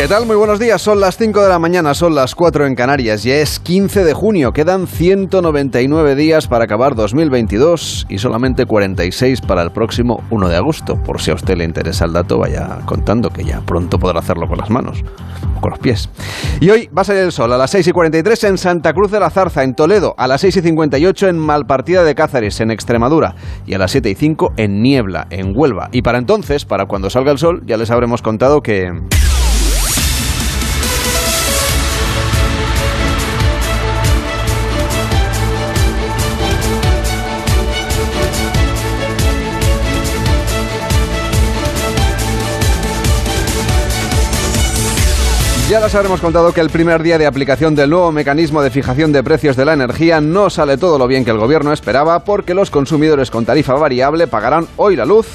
¿Qué tal? Muy buenos días. Son las 5 de la mañana, son las 4 en Canarias. Ya es 15 de junio. Quedan 199 días para acabar 2022 y solamente 46 para el próximo 1 de agosto. Por si a usted le interesa el dato, vaya contando que ya pronto podrá hacerlo con las manos o con los pies. Y hoy va a salir el sol a las 6 y 43 en Santa Cruz de la Zarza, en Toledo, a las 6 y 58 en Malpartida de Cáceres, en Extremadura, y a las 7 y 5 en Niebla, en Huelva. Y para entonces, para cuando salga el sol, ya les habremos contado que... Ya les habremos contado que el primer día de aplicación del nuevo mecanismo de fijación de precios de la energía no sale todo lo bien que el gobierno esperaba porque los consumidores con tarifa variable pagarán hoy la luz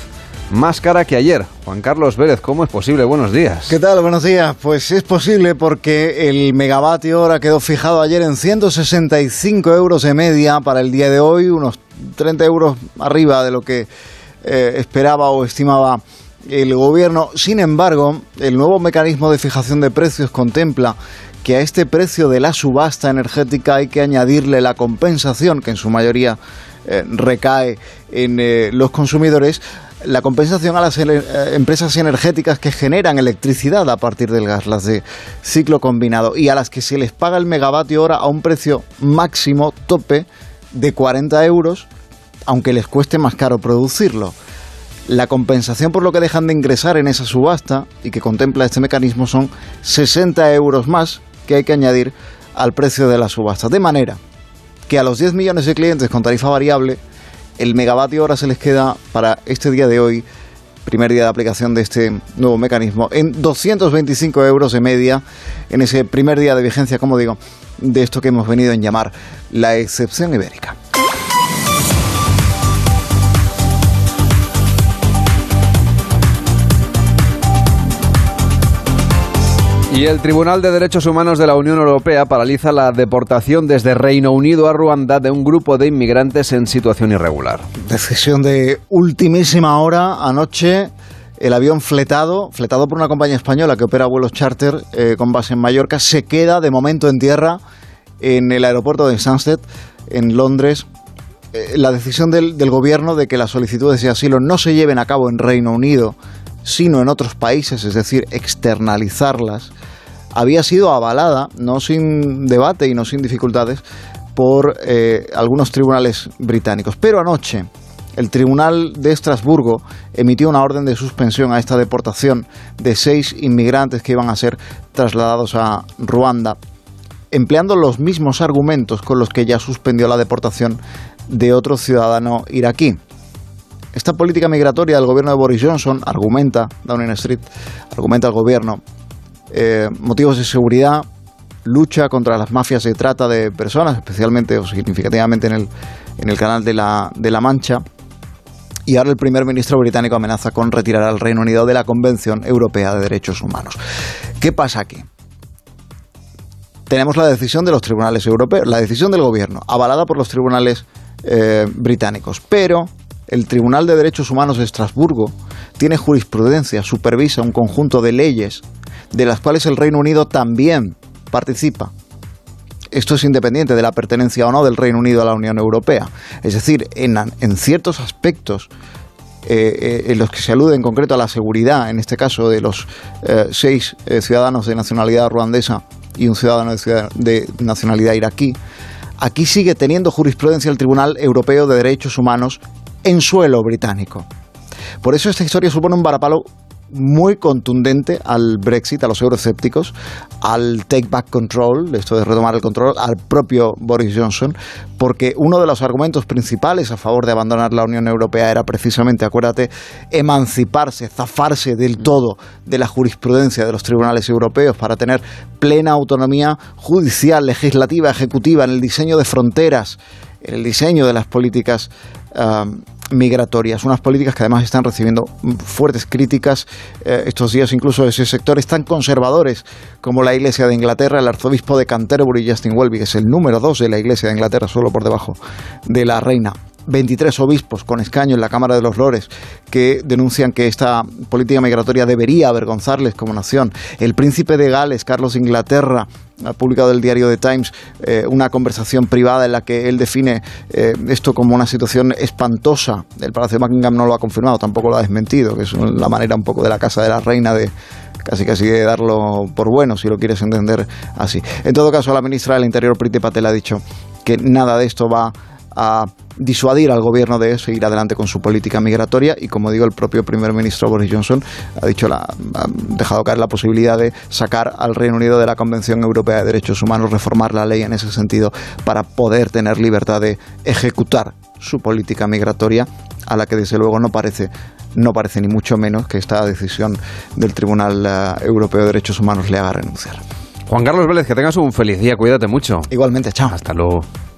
más cara que ayer. Juan Carlos Vélez, ¿cómo es posible? Buenos días. ¿Qué tal? Buenos días. Pues es posible porque el megavatio hora quedó fijado ayer en 165 euros de media para el día de hoy, unos 30 euros arriba de lo que eh, esperaba o estimaba el gobierno. Sin embargo, el nuevo mecanismo de fijación de precios contempla que a este precio de la subasta energética hay que añadirle la compensación, que en su mayoría eh, recae en eh, los consumidores, la compensación a las eh, empresas energéticas que generan electricidad a partir del gas, las de ciclo combinado, y a las que se les paga el megavatio hora a un precio máximo tope de 40 euros, aunque les cueste más caro producirlo. La compensación por lo que dejan de ingresar en esa subasta y que contempla este mecanismo son 60 euros más que hay que añadir al precio de la subasta. De manera que a los 10 millones de clientes con tarifa variable, el megavatio hora se les queda para este día de hoy, primer día de aplicación de este nuevo mecanismo, en 225 euros de media, en ese primer día de vigencia, como digo, de esto que hemos venido a llamar la excepción ibérica. Y el Tribunal de Derechos Humanos de la Unión Europea paraliza la deportación desde Reino Unido a Ruanda de un grupo de inmigrantes en situación irregular. Decisión de ultimísima hora anoche. El avión fletado, fletado por una compañía española que opera vuelos charter eh, con base en Mallorca, se queda de momento en tierra en el aeropuerto de Stansted, en Londres. Eh, la decisión del, del gobierno de que las solicitudes de asilo no se lleven a cabo en Reino Unido, sino en otros países, es decir, externalizarlas, había sido avalada, no sin debate y no sin dificultades, por eh, algunos tribunales británicos. Pero anoche, el Tribunal de Estrasburgo emitió una orden de suspensión a esta deportación de seis inmigrantes que iban a ser trasladados a Ruanda, empleando los mismos argumentos con los que ya suspendió la deportación de otro ciudadano iraquí. Esta política migratoria del gobierno de Boris Johnson, argumenta Downing Street, argumenta el gobierno, eh, motivos de seguridad, lucha contra las mafias de trata de personas, especialmente o significativamente en el, en el canal de la, de la Mancha. Y ahora el primer ministro británico amenaza con retirar al Reino Unido de la Convención Europea de Derechos Humanos. ¿Qué pasa aquí? Tenemos la decisión de los tribunales europeos, la decisión del gobierno, avalada por los tribunales eh, británicos, pero el Tribunal de Derechos Humanos de Estrasburgo tiene jurisprudencia, supervisa un conjunto de leyes de las cuales el Reino Unido también participa. Esto es independiente de la pertenencia o no del Reino Unido a la Unión Europea. Es decir, en, ciertos aspectos eh, eh, en los que se alude en concreto a la seguridad, en este caso de los eh, seis ciudadanos de nacionalidad ruandesa y un ciudadano de, de, nacionalidad iraquí, aquí sigue teniendo jurisprudencia el Tribunal Europeo de Derechos Humanos en suelo británico. Por eso esta historia supone un varapalo muy contundente al Brexit, a los euroescépticos, al take back control, esto de retomar el control, al propio Boris Johnson, porque uno de los argumentos principales a favor de abandonar la Unión Europea era precisamente, acuérdate, emanciparse, zafarse del todo de la jurisprudencia de los tribunales europeos para tener plena autonomía judicial, legislativa, ejecutiva en el diseño de fronteras, en el diseño de las políticas um, migratorias, unas políticas que además están recibiendo fuertes críticas eh, estos días incluso de sectores tan conservadores como la Iglesia de Inglaterra, el arzobispo de Canterbury, Justin Welby, que es el número dos de la Iglesia de Inglaterra, solo por debajo de la reina 23 obispos con escaño en la Cámara de los Lores que denuncian que esta política migratoria debería avergonzarles como nación. El príncipe de Gales, Carlos de Inglaterra, ha publicado el diario The Times eh, una conversación privada en la que él define eh, esto como una situación espantosa. El Palacio de Buckingham no lo ha confirmado, tampoco lo ha desmentido, que es la manera un poco de la Casa de la Reina de casi casi de darlo por bueno, si lo quieres entender así. En todo caso, la ministra del Interior, Priti Patel, ha dicho que nada de esto va a disuadir al gobierno de seguir adelante con su política migratoria y como digo el propio primer ministro Boris Johnson ha dicho la, ha dejado caer la posibilidad de sacar al Reino Unido de la Convención Europea de Derechos Humanos reformar la ley en ese sentido para poder tener libertad de ejecutar su política migratoria a la que desde luego no parece no parece ni mucho menos que esta decisión del Tribunal eh, Europeo de Derechos Humanos le haga renunciar. Juan Carlos Vélez, que tengas un feliz día, cuídate mucho. Igualmente, chao. Hasta luego.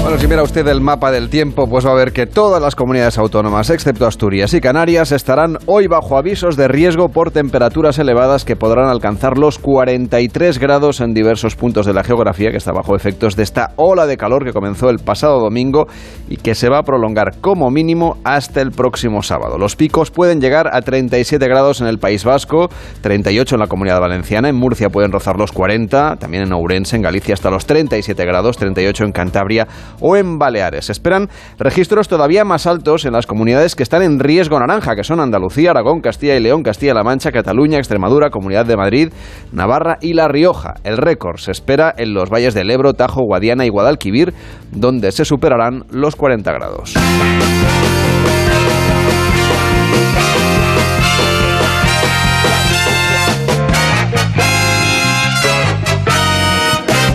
Bueno, si mira usted el mapa del tiempo, pues va a ver que todas las comunidades autónomas, excepto Asturias y Canarias, estarán hoy bajo avisos de riesgo por temperaturas elevadas que podrán alcanzar los 43 grados en diversos puntos de la geografía, que está bajo efectos de esta ola de calor que comenzó el pasado domingo y que se va a prolongar como mínimo hasta el próximo sábado. Los picos pueden llegar a 37 grados en el País Vasco, 38 en la Comunidad Valenciana, en Murcia pueden rozar los 40, también en Ourense, en Galicia hasta los 37 grados, 38 en Cantabria o en Baleares. Esperan registros todavía más altos en las comunidades que están en riesgo naranja, que son Andalucía, Aragón, Castilla y León, Castilla-La Mancha, Cataluña, Extremadura, Comunidad de Madrid, Navarra y La Rioja. El récord se espera en los valles del Ebro, Tajo, Guadiana y Guadalquivir, donde se superarán los 40 grados.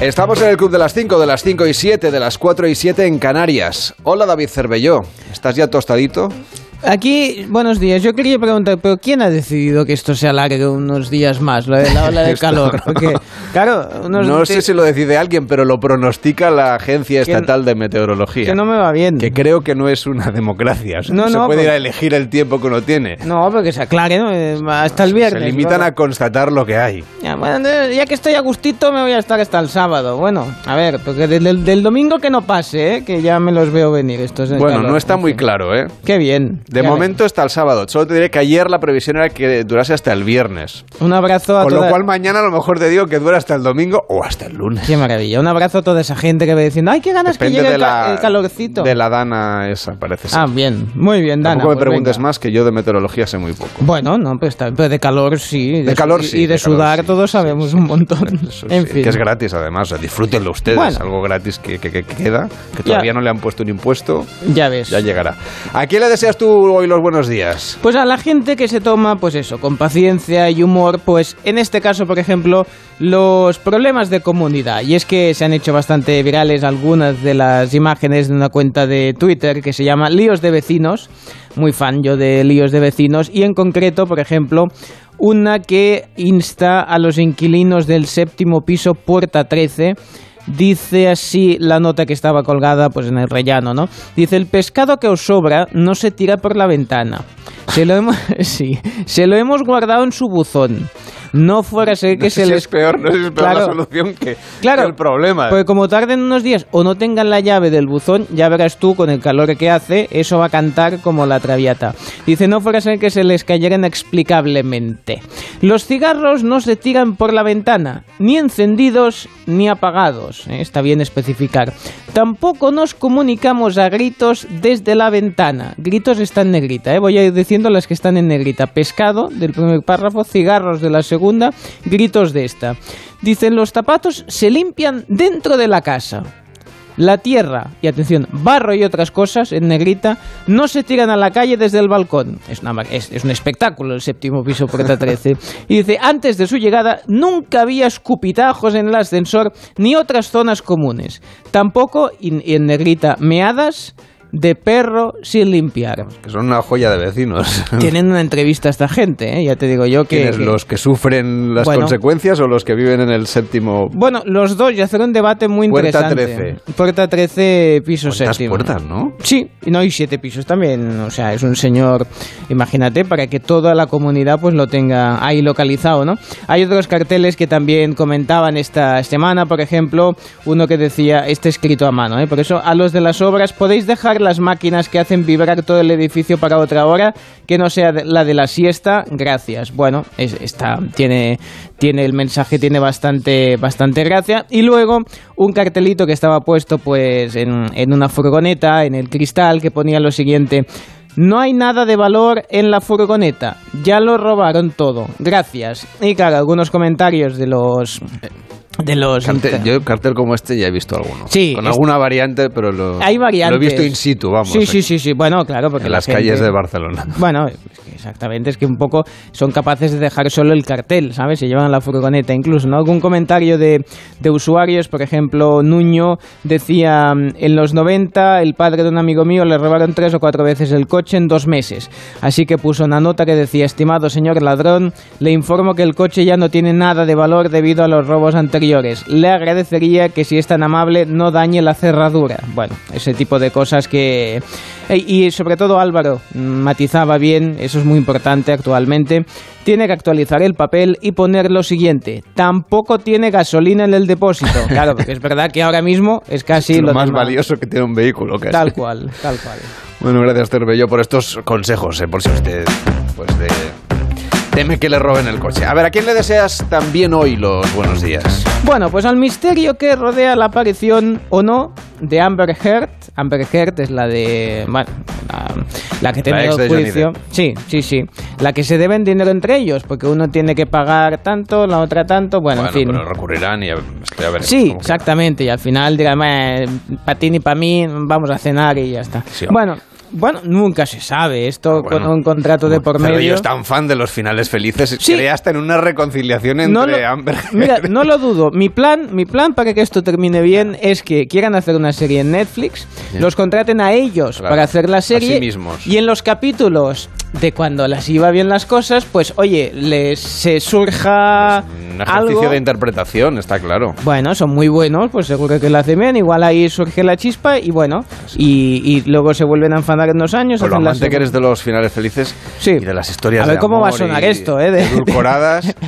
Estamos en el Club de las 5, de las 5 y 7, de las 4 y 7 en Canarias. Hola David Cervelló, ¿estás ya tostadito? Aquí, buenos días. Yo quería preguntar, ¿pero quién ha decidido que esto se alargue unos días más, lo de la ola de calor? no. Porque, claro, unos No sé si lo decide alguien, pero lo pronostica la Agencia Estatal de Meteorología. que no me va bien. Que creo que no es una democracia. O sea, No, no, se puede pues- ir a elegir el tiempo que uno tiene. No, porque se aclare, ¿no? Eh, Hasta el viernes. se limitan a constatar lo que hay. Ya, bueno, ya que estoy a gustito, me voy a estar hasta el sábado. Bueno, a ver, porque del, del- domingo que no pase, ¿eh? Que ya me los veo venir estos Bueno, calor. no está muy claro, ¿eh? Qué bien. De Ya momento está el sábado. Solo te diré que ayer la previsión era que durase hasta el viernes. Un abrazo a Con lo cual mañana a lo mejor te digo que dura hasta el domingo o hasta el lunes. Qué maravilla. Un abrazo a toda esa gente que va diciendo, ¡ay, qué ganas que llegue el, ca- la, el calorcito! de la dana esa, parece ser. Ah, bien. Muy bien, Dana. Tampoco me pues preguntes venga. más que yo de meteorología sé muy poco. Bueno, no, pues pero de calor sí. De calor sí, Y de, sudar todos sí, sabemos sí. un montón. Eso en sí, fin. Que es gratis además, o sea, disfrútenlo ustedes. Bueno. Algo gratis que, que- que queda, que Ya. todavía no le han puesto un impuesto, Ya ves. ya llegará. ¿A quién le deseas tú hoy los buenos días? Pues a la gente que se toma, pues eso, con paciencia y humor, pues en este caso, por ejemplo, los problemas de comunidad. Y es que se han hecho bastante virales algunas de las imágenes de una cuenta de Twitter que se llama Líos de Vecinos. Muy fan yo de Líos de Vecinos. Y en concreto, por ejemplo, una que insta a los inquilinos del séptimo piso Puerta 13 Dice así la nota que estaba colgada pues en el rellano, ¿no? Dice, el pescado que os sobra no se tira por la ventana. Se lo hemos, sí, se lo hemos guardado en su buzón. No fuera a ser que No se si les... es peor, no es peor la Claro. solución que, Claro, que el problema. Porque como tarden unos días o no tengan la llave del buzón, ya verás tú con el calor que hace, eso va a cantar como la traviata. Dice, no fuera a ser que se les cayera inexplicablemente. Los cigarros no se tiran por la ventana, ni encendidos ni apagados. ¿eh? Está bien especificar. Tampoco nos comunicamos a gritos desde la ventana. Gritos está en negrita, ¿eh? voy a ir diciendo las que están en negrita. Pescado del primer párrafo, cigarros de la segunda, gritos de esta. Dicen, los zapatos se limpian dentro de la casa. La tierra, y atención, barro y otras cosas en negrita, no se tiran a la calle desde el balcón. Es, una es, es un espectáculo el séptimo piso Puerta 13. Y dice, antes de su llegada nunca había escupitajos en el ascensor ni otras zonas comunes. Tampoco, y, y en negrita, meadas de perro sin limpiar. Que son una joya de vecinos. Tienen una entrevista a esta gente, ¿eh? ya te digo yo que... ¿Quiénes, que- ¿Los que sufren las Bueno. consecuencias o los que viven en el séptimo? Bueno, los dos, y hacer un debate muy Puerta interesante. 13. Puerta 13, piso ¿Cuántas séptimo. puertas, no? Sí, y no hay siete pisos también. O sea, es un señor, imagínate, para que toda la comunidad pues lo tenga ahí localizado, ¿no? Hay otros carteles que también comentaban esta semana, por ejemplo, uno que decía, este escrito a mano, ¿eh? Por eso, a los de las obras, podéis dejar las máquinas que hacen vibrar todo el edificio para otra hora, que no sea la de la siesta, gracias. Bueno, es- está, tiene, tiene el mensaje, tiene bastante, bastante gracia. Y luego, un cartelito que estaba puesto pues en, en una furgoneta, en el cristal, que ponía lo siguiente. No hay nada de valor en la furgoneta. Ya lo robaron todo. Gracias. Y claro, algunos comentarios de los... De los... Cartel- yo cartel como este ya he visto alguno. Sí, Con alguna variante, pero lo, Hay variantes. lo he visto in situ, vamos. Sí, sí, sí, sí. Bueno, claro, porque En la las gente- calles de Barcelona. Bueno, exactamente, es que un poco son capaces de dejar solo el cartel, ¿sabes? Se llevan la furgoneta incluso, ¿no? Algún comentario de, de usuarios, por ejemplo, Nuño decía, mm, en los 90 el padre de un amigo mío le robaron tres o cuatro veces el coche en dos meses. Así que puso una nota que decía, estimado señor ladrón, le informo que el coche ya no tiene nada de valor debido a los robos anteriores. Le agradecería que si es tan amable no dañe la cerradura. Bueno, ese tipo de cosas que... Eh, Y sobre todo Álvaro matizaba bien, eso es muy importante actualmente, tiene que actualizar el papel y poner lo siguiente, tampoco tiene gasolina en el depósito. Claro, porque es verdad que ahora mismo es casi lo, lo más normal. valioso que tiene un vehículo. casi. Tal cual, tal cual. Bueno, gracias, Terbello, por estos consejos, eh, por si usted pues de, teme que le roben el coche. A ver, ¿a quién le deseas también hoy los buenos días? Bueno, pues al misterio que rodea la aparición o no de Amber Heard. Amber Heard es la de. Bueno, la, la que tiene el juicio. Sí, sí, sí. La que se deben dinero entre ellos, porque uno tiene que pagar tanto, la otra tanto. Bueno, Bueno, en fin. pero recurrirán y a, a ver. Sí, exactamente. Y al final dirán, para ti ni para mí, vamos a cenar y ya está. Sí, bueno, bueno, nunca se sabe. Esto Bueno, con un contrato de por Pero medio. yo es tan fan de los finales felices, Sí. cree hasta en una reconciliación entre No lo- Amber Mira, no lo dudo. Mi plan, mi plan para que esto termine bien es que quieran hacer una serie en Netflix, los contraten a ellos Claro, para hacer la a serie sí mismos. y en los capítulos de cuando las iba bien las cosas, pues oye, les se surja Un ejercicio algo. de interpretación, está claro. Bueno, son muy buenos, pues seguro que lo hacen bien. Igual ahí surge la chispa y bueno, y, y luego se vuelven a enfadar en unos años. Con lo amante que eres de los finales felices Sí. y de las historias A ver de cómo va a amor sonar esto, ¿eh? De- edulcoradas.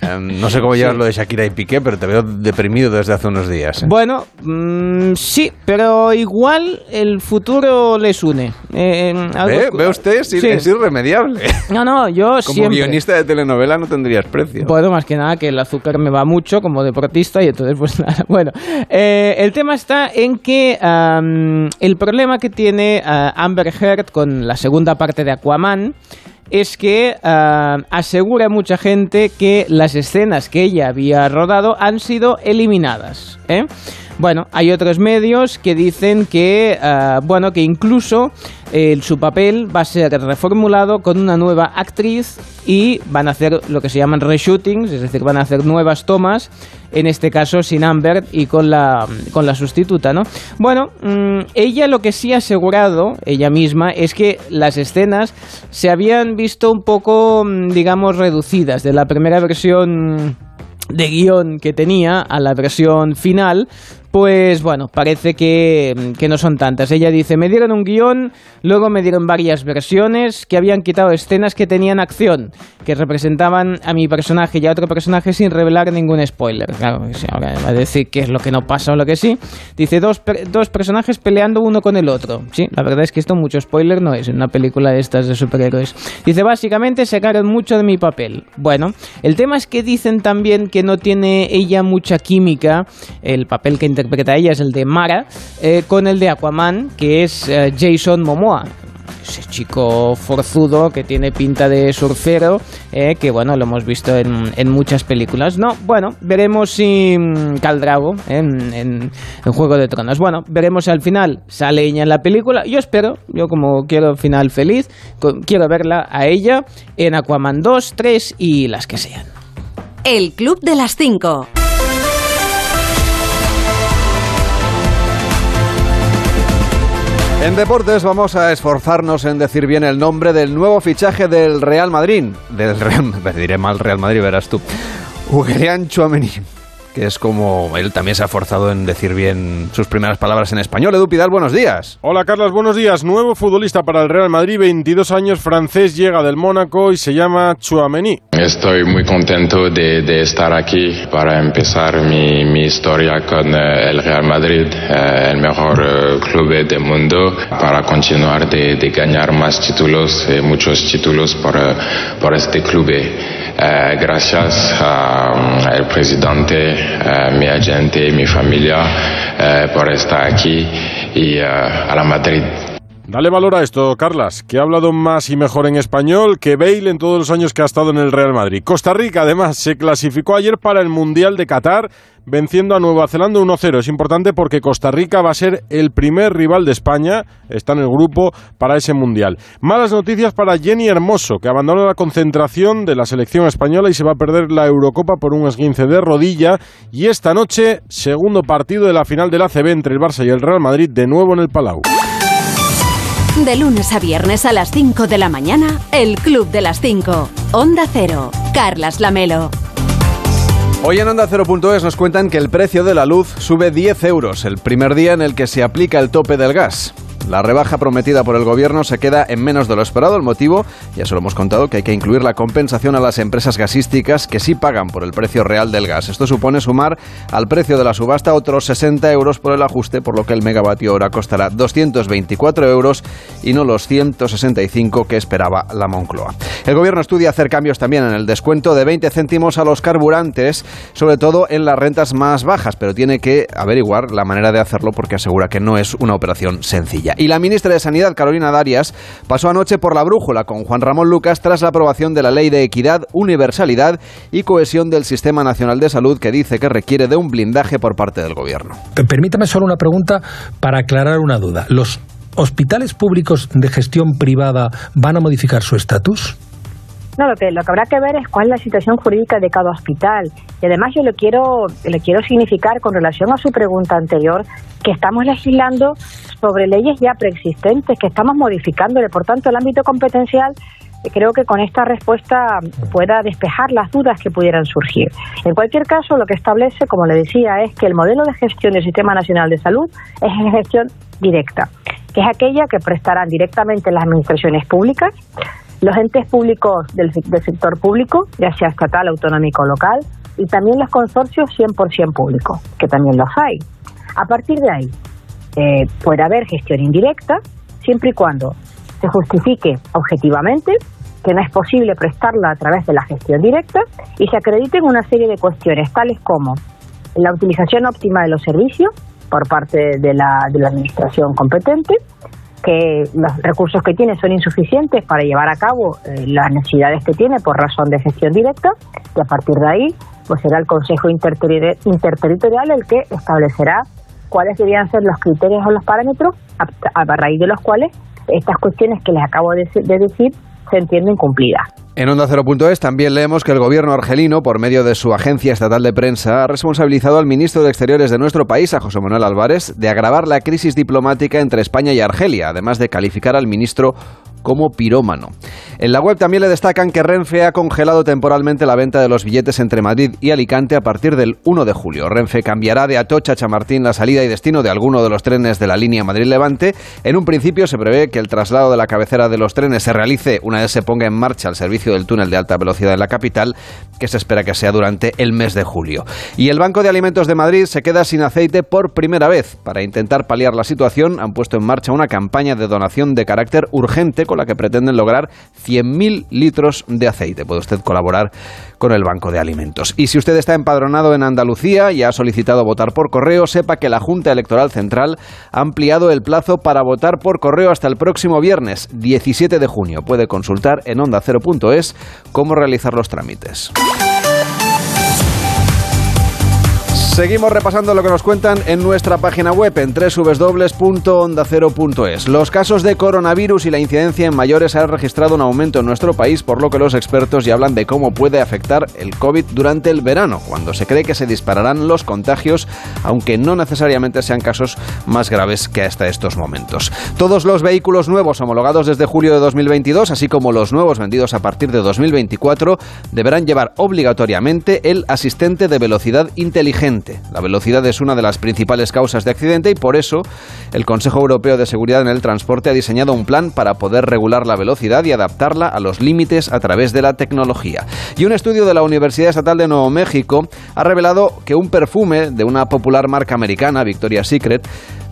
Em, no sé cómo llevas lo de Shakira y Piqué, pero te veo deprimido desde hace unos días. ¿eh? Bueno, mm, sí, pero igual el futuro les une. Eh, algo- ¿Ve, ¿Ve usted? Ir- Sí. es irremediable. No, no, yo Como siempre. guionista de telenovela no tendrías precio. Bueno, más que nada que el azúcar me va mucho como deportista y entonces pues nada. Bueno, eh, el tema está en que el problema que tiene ah, Amber Heard con la segunda parte de Aquaman es que ah, asegura a mucha gente que las escenas que ella había rodado han sido eliminadas. ¿eh? Bueno, hay otros medios que dicen que, ah, bueno, que incluso eh, su papel va a ser reformulado con una nueva actriz y van a hacer lo que se llaman reshootings, es decir, van a hacer nuevas tomas, en este caso sin Amber y con la, con la sustituta, ¿no? Bueno, mm, ella lo que sí ha asegurado, ella misma, es que las escenas se habían visto un poco, mm, digamos, reducidas de la primera versión de guion que tenía a la versión final, pues bueno, parece que, que no son tantas. Ella dice, me dieron un guion, luego me dieron varias versiones que habían quitado escenas que tenían acción, que representaban a mi personaje y a otro personaje sin revelar ningún spoiler. Claro, ahora va a decir qué es lo que no pasa o lo que sí. Dice, dos, dos personajes peleando uno con el otro. Sí, la verdad es que esto mucho spoiler no es en una película de estas de superhéroes. Dice, básicamente sacaron mucho de mi papel. Bueno, el tema es que dicen también que no tiene ella mucha química, el papel que interpreta ella es el de Mara, eh, con el de Aquaman, que es eh, Jason Momoa. Ese chico forzudo que tiene pinta de surfero, eh, que bueno, lo hemos visto en, en muchas películas. No, bueno, veremos si mm, Caldrago en, en, en Juego de Tronos. Bueno, veremos al final sale ella en la película. Yo espero, yo como quiero final feliz, quiero verla a ella en Aquaman 2, 3 y las que sean. El Club de las 5. En deportes vamos a esforzarnos en decir bien el nombre del nuevo fichaje del Real Madrid. Del Real, diré mal Real Madrid, verás tú. Ugelian Chouameni que es como él también se ha forzado en decir bien sus primeras palabras en español. Edu Pidal, buenos días. Hola Carlos, buenos días. Nuevo futbolista para el Real Madrid, 22 años, francés, llega del Mónaco y se llama Chouameni. Estoy muy contento de, estar aquí para empezar mi, historia con eh, el Real Madrid, eh, el mejor eh, club del mundo, para continuar de, ganar más títulos, muchos títulos por, por este club. gracias al presidente eh, mi agente, mi familia, eh, por estar aquí y eh, a la Madrid. Dale valor a esto, Carlas, que ha hablado más y mejor en español que Bale en todos los años que ha estado en el Real Madrid. Costa Rica, además, se clasificó ayer para el Mundial de Qatar venciendo a Nueva Zelanda 1-0. Es importante porque Costa Rica va a ser el primer rival de España, está en el grupo para ese mundial. Malas noticias para Jenny Hermoso, que abandona la concentración de la selección española y se va a perder la Eurocopa por un esguince de rodilla. Y esta noche, segundo partido de la final del ACB entre el Barça y el Real Madrid, de nuevo en el Palau. De lunes a viernes a las 5 de la mañana, el Club de las 5. Onda Cero. Carlas Lamelo. Hoy en Onda 0.es nos cuentan que el precio de la luz sube 10 euros el primer día en el que se aplica el tope del gas. La rebaja prometida por el gobierno se queda en menos de lo esperado. El motivo, ya se lo hemos contado, que hay que incluir la compensación a las empresas gasísticas que sí pagan por el precio real del gas. Esto supone sumar al precio de la subasta otros 60 euros por el ajuste, por lo que el megavatio hora costará 224 euros y no los 165 que esperaba la Moncloa. El gobierno estudia hacer cambios también en el descuento de 20 céntimos a los carburantes, sobre todo en las rentas más bajas, pero tiene que averiguar la manera de hacerlo porque asegura que no es una operación sencilla. Y la ministra de Sanidad, Carolina Darias, pasó anoche por la brújula con Juan Ramón Lucas tras la aprobación de la Ley de Equidad, Universalidad y Cohesión del Sistema Nacional de Salud, que dice que requiere de un blindaje por parte del Gobierno. Permítame solo una pregunta para aclarar una duda. ¿Los hospitales públicos de gestión privada van a modificar su estatus? No, lo que, lo que habrá que ver es cuál es la situación jurídica de cada hospital. Y además yo le quiero, le quiero significar con relación a su pregunta anterior que estamos legislando sobre leyes ya preexistentes, que estamos modificándole. Por tanto, el ámbito competencial eh, creo que con esta respuesta pueda despejar las dudas que pudieran surgir. En cualquier caso, lo que establece, como le decía, es que el modelo de gestión del Sistema Nacional de Salud es gestión directa, que es aquella que prestarán directamente las administraciones públicas los entes públicos del, sector público, ya sea estatal, autonómico o local, y también los consorcios 100% públicos, que también los hay. A partir de ahí, eh, puede haber gestión indirecta, siempre y cuando se justifique objetivamente que no es posible prestarla a través de la gestión directa y se acrediten una serie de cuestiones tales como la utilización óptima de los servicios por parte de la, de la administración competente, que los recursos que tiene son insuficientes para llevar a cabo eh, las necesidades que tiene por razón de gestión directa y a partir de ahí pues será el Consejo Interterritorial el que establecerá cuáles deberían ser los criterios o los parámetros a, raíz de los cuales estas cuestiones que les acabo de decir se entienden cumplidas. En Onda 0.es también leemos que el gobierno argelino, por medio de su agencia estatal de prensa, ha responsabilizado al ministro de Exteriores de nuestro país, a José Manuel Álvarez, de agravar la crisis diplomática entre España y Argelia, además de calificar al ministro como pirómano. En la web también le destacan que Renfe ha congelado temporalmente la venta de los billetes entre Madrid y Alicante a partir del 1 de julio. Renfe cambiará de Atocha a Chamartín la salida y destino de alguno de los trenes de la línea Madrid-Levante. En un principio se prevé que el traslado de la cabecera de los trenes se realice una vez se ponga en marcha el servicio del túnel de alta velocidad en la capital, que se espera que sea durante el mes de julio. Y el Banco de Alimentos de Madrid se queda sin aceite por primera vez. Para intentar paliar la situación, han puesto en marcha una campaña de donación de carácter urgente con la que pretenden lograr 100.000 litros de aceite. Puede usted colaborar con el Banco de Alimentos. Y si usted está empadronado en Andalucía y ha solicitado votar por correo, sepa que la Junta Electoral Central ha ampliado el plazo para votar por correo hasta el próximo viernes, 17 de junio. Puede consultar en onda0.es cómo realizar los trámites. Seguimos repasando lo que nos cuentan en nuestra página web en www.ondacero.es. Los casos de coronavirus y la incidencia en mayores han registrado un aumento en nuestro país, por lo que los expertos ya hablan de cómo puede afectar el COVID durante el verano, cuando se cree que se dispararán los contagios, aunque no necesariamente sean casos más graves que hasta estos momentos. Todos los vehículos nuevos homologados desde julio de 2022, así como los nuevos vendidos a partir de 2024, deberán llevar obligatoriamente el asistente de velocidad inteligente la velocidad es una de las principales causas de accidente y por eso el Consejo Europeo de Seguridad en el Transporte ha diseñado un plan para poder regular la velocidad y adaptarla a los límites a través de la tecnología. Y un estudio de la Universidad Estatal de Nuevo México ha revelado que un perfume de una popular marca americana, Victoria's Secret,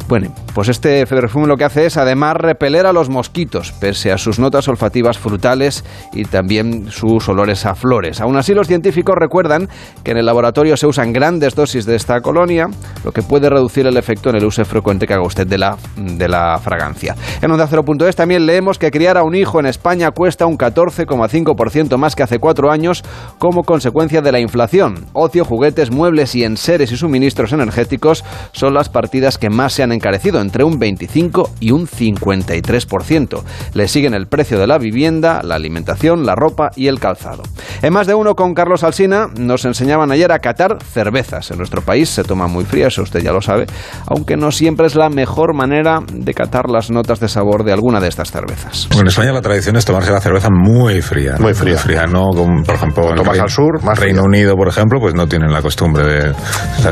bueno, pues este perfume lo que hace es además repeler a los mosquitos, pese a sus notas olfativas frutales y también sus olores a flores. Aún así, los científicos recuerdan que en el laboratorio se usan grandes dosis de esta colonia, lo que puede reducir el efecto en el uso frecuente que haga usted de la, de la fragancia. En Onda 0.es también leemos que criar a un hijo en España cuesta un 14,5% más que hace cuatro años como consecuencia de la inflación. Ocio, juguetes, muebles y enseres y suministros energéticos son las partidas que más se han encarecido entre un 25 y un 53%. Le siguen el precio de la vivienda, la alimentación, la ropa y el calzado. En más de uno con Carlos Alsina nos enseñaban ayer a catar cervezas. En nuestro país se toma muy fría, eso usted ya lo sabe, aunque no siempre es la mejor manera de catar las notas de sabor de alguna de estas cervezas. en España la tradición es tomarse la cerveza muy fría. Muy fría. fría, no por ejemplo, en Reino, al sur, más Reino Unido, por ejemplo, pues no tienen la costumbre de...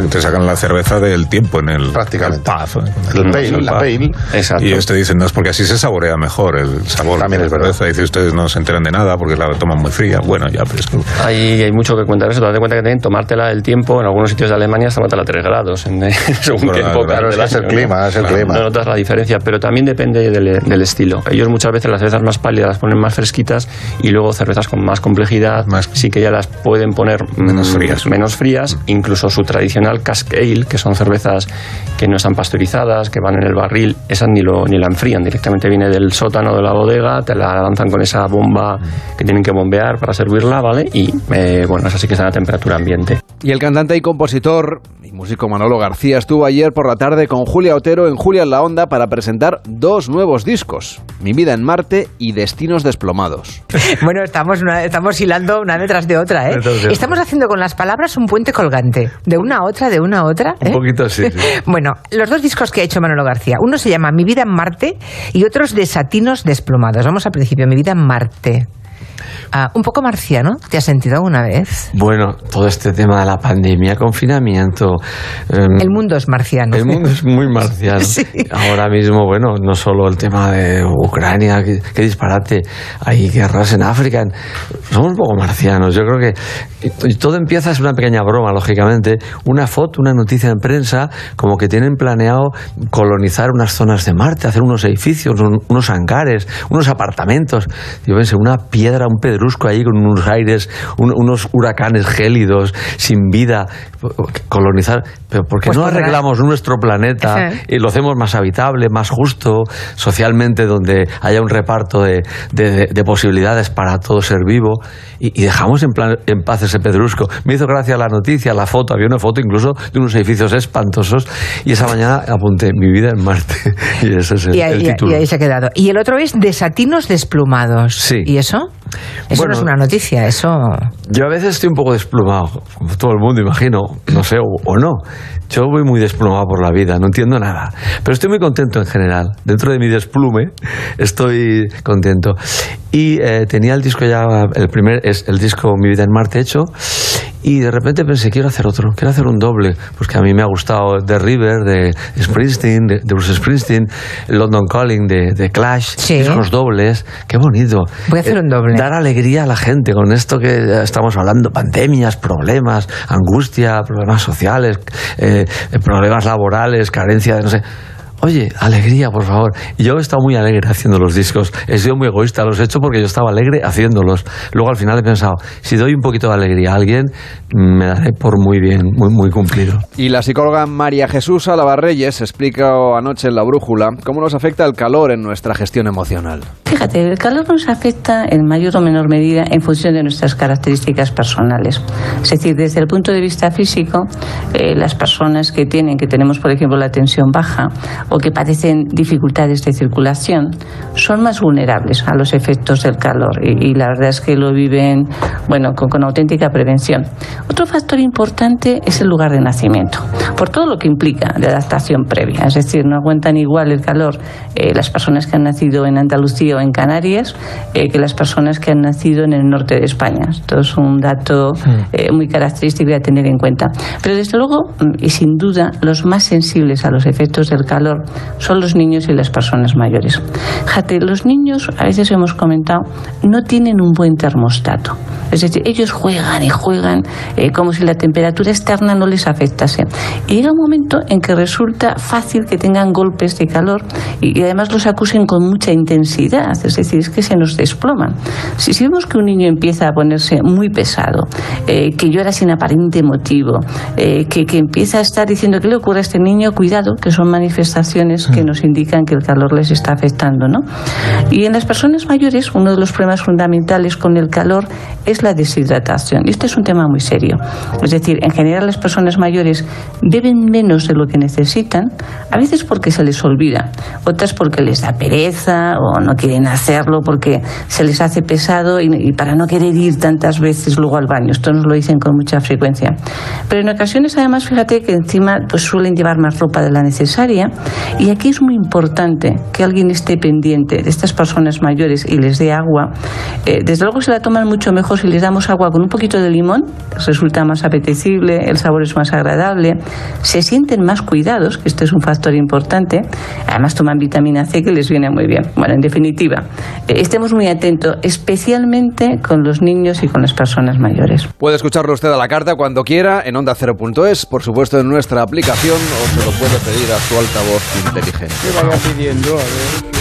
te sacan la cerveza del tiempo en el... Prácticamente. El, pale, la pale. Exacto. Y usted dice, no, es porque así se saborea mejor el sabor. También es verdad. Dice, ustedes no se enteran de nada porque la toman muy fría. Bueno, ya, pero es que... Hay, hay mucho que contar eso. Date cuenta que también tomártela del tiempo, en algunos sitios de Alemania hasta tomártela a 3 grados, en, según qué época claro, es el clima, es el clima. No notas la diferencia, pero también depende del, del, estilo. Ellos muchas veces las cervezas más pálidas las ponen más fresquitas y luego cervezas con más complejidad más... sí que ya las pueden poner menos frías. Menos frías, incluso su tradicional cask ale, que son cervezas que no están pasteurizadas, que van en el barril, esas ni, lo, ni la enfrían, directamente viene del sótano de la bodega, te la lanzan con esa bomba que tienen que bombear para servirla, ¿vale? Y eh, bueno, es así que está a temperatura ambiente. Y el cantante y compositor músico Manolo García estuvo ayer por la tarde con Julia Otero en Julia en la Onda para presentar dos nuevos discos, Mi vida en Marte y Destinos desplomados. Bueno, estamos, estamos hilando una detrás de otra, ¿eh? Estamos haciendo con las palabras un puente colgante, de una a otra, de una a otra. ¿eh? Un poquito así. Sí. bueno, los dos discos que ha hecho Manolo García, uno se llama Mi vida en Marte y otros Desatinos desplomados. Vamos al principio, Mi vida en Marte. Ah, un poco marciano, ¿te has sentido alguna vez? Bueno, todo este tema de la pandemia, confinamiento. Eh, el mundo es marciano. El mundo es muy marciano. sí. Ahora mismo, bueno, no solo el tema de Ucrania, qué, qué disparate, hay guerras en África. Somos un poco marcianos. Yo creo que y todo empieza, es una pequeña broma, lógicamente, una foto, una noticia en prensa, como que tienen planeado colonizar unas zonas de Marte, hacer unos edificios, un, unos hangares, unos apartamentos. Yo pensé, una piedra, un pedrusco ahí con unos aires, un, unos huracanes gélidos, sin vida, colonizar. Pero ¿por qué pues no arreglamos nuestro planeta y lo hacemos más habitable, más justo, socialmente, donde haya un reparto de, de, de posibilidades para todo ser vivo y, y dejamos en, plan, en paz ese pedrusco? Me hizo gracia la noticia, la foto, había una foto incluso de unos edificios espantosos y esa mañana apunté mi vida en Marte y ese es el, y ahí, el título. Y ahí se ha quedado. Y el otro es Desatinos desplumados. Sí. ¿Y eso? Eso bueno, no es una noticia, eso... Yo a veces estoy un poco desplumado, como todo el mundo, imagino, no sé, o, o no. Yo voy muy desplumado por la vida, no entiendo nada. Pero estoy muy contento en general. Dentro de mi desplume estoy contento. Y eh, tenía el disco ya, el primer, es el disco Mi vida en Marte hecho. Y de repente pensé, quiero hacer otro, quiero hacer un doble. Pues que a mí me ha gustado The River, de Springsteen, de, de Bruce Springsteen, London Calling, de, de Clash, Sí. discos dobles. Qué bonito. Voy a hacer Eh, un doble. Dar alegría a la gente con esto que estamos hablando, pandemias, problemas, angustia, problemas sociales, eh, problemas laborales, carencia de no sé. Oye, alegría, por favor. Yo he estado muy alegre haciendo los discos. He sido muy egoísta, los he hecho porque yo estaba alegre haciéndolos. Luego al final he pensado, si doy un poquito de alegría a alguien, me daré por muy bien, muy, muy cumplido. Y la psicóloga María Jesús Alavarreyes explica anoche en La Brújula cómo nos afecta el calor en nuestra gestión emocional. Fíjate Fíjate, el calor nos afecta en mayor o menor medida en función de nuestras características personales. Es decir, desde el punto de vista físico, eh, las personas que tienen, que tenemos por ejemplo la tensión baja o que padecen dificultades de circulación, son más vulnerables a los efectos del calor y, y la verdad es que lo viven, bueno, con, con auténtica prevención. Otro factor importante es el lugar de nacimiento, por todo lo que implica de adaptación previa. Es decir, no aguantan igual el calor eh, las personas que han nacido en Andalucía o en Canarias eh, que las personas que han nacido en el norte de España. Esto es un dato eh, muy característico a tener en cuenta. Pero desde luego, mm, y sin duda, los más sensibles a los efectos del calor son los niños y las personas mayores. Fíjate, los niños, a veces hemos comentado, no tienen un buen termostato. Es decir, ellos juegan y juegan eh, como si la temperatura externa no les afectase. Y llega un momento en que resulta fácil que tengan golpes de calor y, además los acusen con mucha intensidad. Es decir, es que se nos desploman. Si, si vemos que un niño empieza a ponerse muy pesado, eh, que llora sin aparente motivo, eh, que, que empieza a estar diciendo qué le ocurre a este niño, cuidado, que son manifestaciones que nos indican que el calor les está afectando. ¿no? Y en las personas mayores, uno de los problemas fundamentales con el calor es la deshidratación. Y este es un tema muy serio. Es decir, en general las personas mayores beben menos de lo que necesitan, a veces porque se les olvida, otras porque les da pereza o no quieren hacerlo porque se les hace pesado y, y para no querer ir tantas veces luego al baño. Esto nos lo dicen con mucha frecuencia. Pero en ocasiones además, fíjate que encima pues, suelen llevar más ropa de la necesaria y aquí es muy importante que alguien esté pendiente de estas personas mayores y les dé agua. Eh, desde luego se la toman mucho mejor si les damos agua con un poquito de limón, resulta más apetecible, el sabor es más agradable, se sienten más cuidados, que este es un factor importante, además toman vitamina C que les viene muy bien. Bueno, en definitiva, eh, estemos muy atentos, especialmente con los niños y con las personas mayores. Puede escucharlo usted a la carta cuando quiera en onda ondacero.es, por supuesto en nuestra aplicación o se lo puede pedir a su altavoz inteligente. ¿Qué vaya pidiendo? A ver.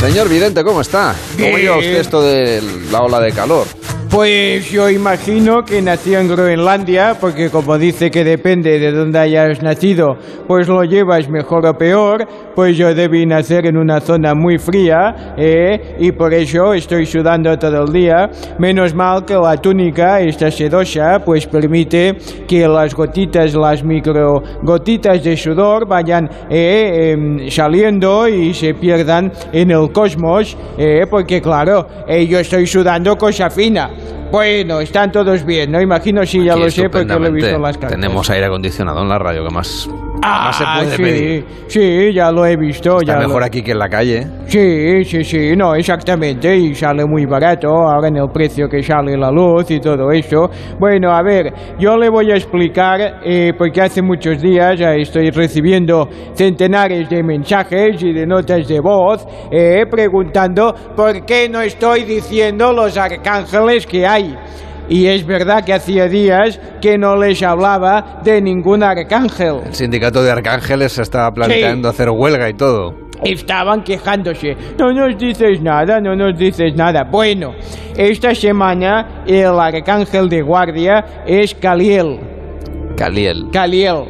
Señor Vidente, ¿cómo está? ¿Cómo lleva usted esto de la ola de calor? Pues yo imagino que nació en Groenlandia, porque como dice que depende de dónde hayas nacido, pues lo llevas mejor o peor, pues yo debí nacer en una zona muy fría, ¿eh? y por eso estoy sudando todo el día. Menos mal que la túnica, esta sedosa, pues permite que las gotitas, las micro gotitas de sudor vayan eh, em, saliendo y se pierdan en el cosmos, eh, porque claro, eh, yo estoy sudando cosa fina. Bueno, están todos bien, ¿no? Imagino si ya lo sé porque lo he visto en las cartas. Tenemos aire acondicionado en la radio, que más, más se Ah, puede sí, pedir? sí, ya lo he visto. Está ya lo- mejor aquí que en la calle. Sí, sí, sí, no, exactamente, y sale muy barato ahora en el precio que sale la luz y todo eso. Bueno, a ver, yo le voy a explicar, eh, porque hace muchos días ya estoy recibiendo centenares de mensajes y de notas de voz eh, preguntando por qué no estoy diciendo los arcángeles que hay. Y es verdad que hacía días que no les hablaba de ningún arcángel. El sindicato de arcángeles está planteando hacer huelga y todo. Estaban quejándose. No nos dices nada, no nos dices nada. Bueno, esta semana el arcángel de guardia es Caliel. Caliel. Caliel.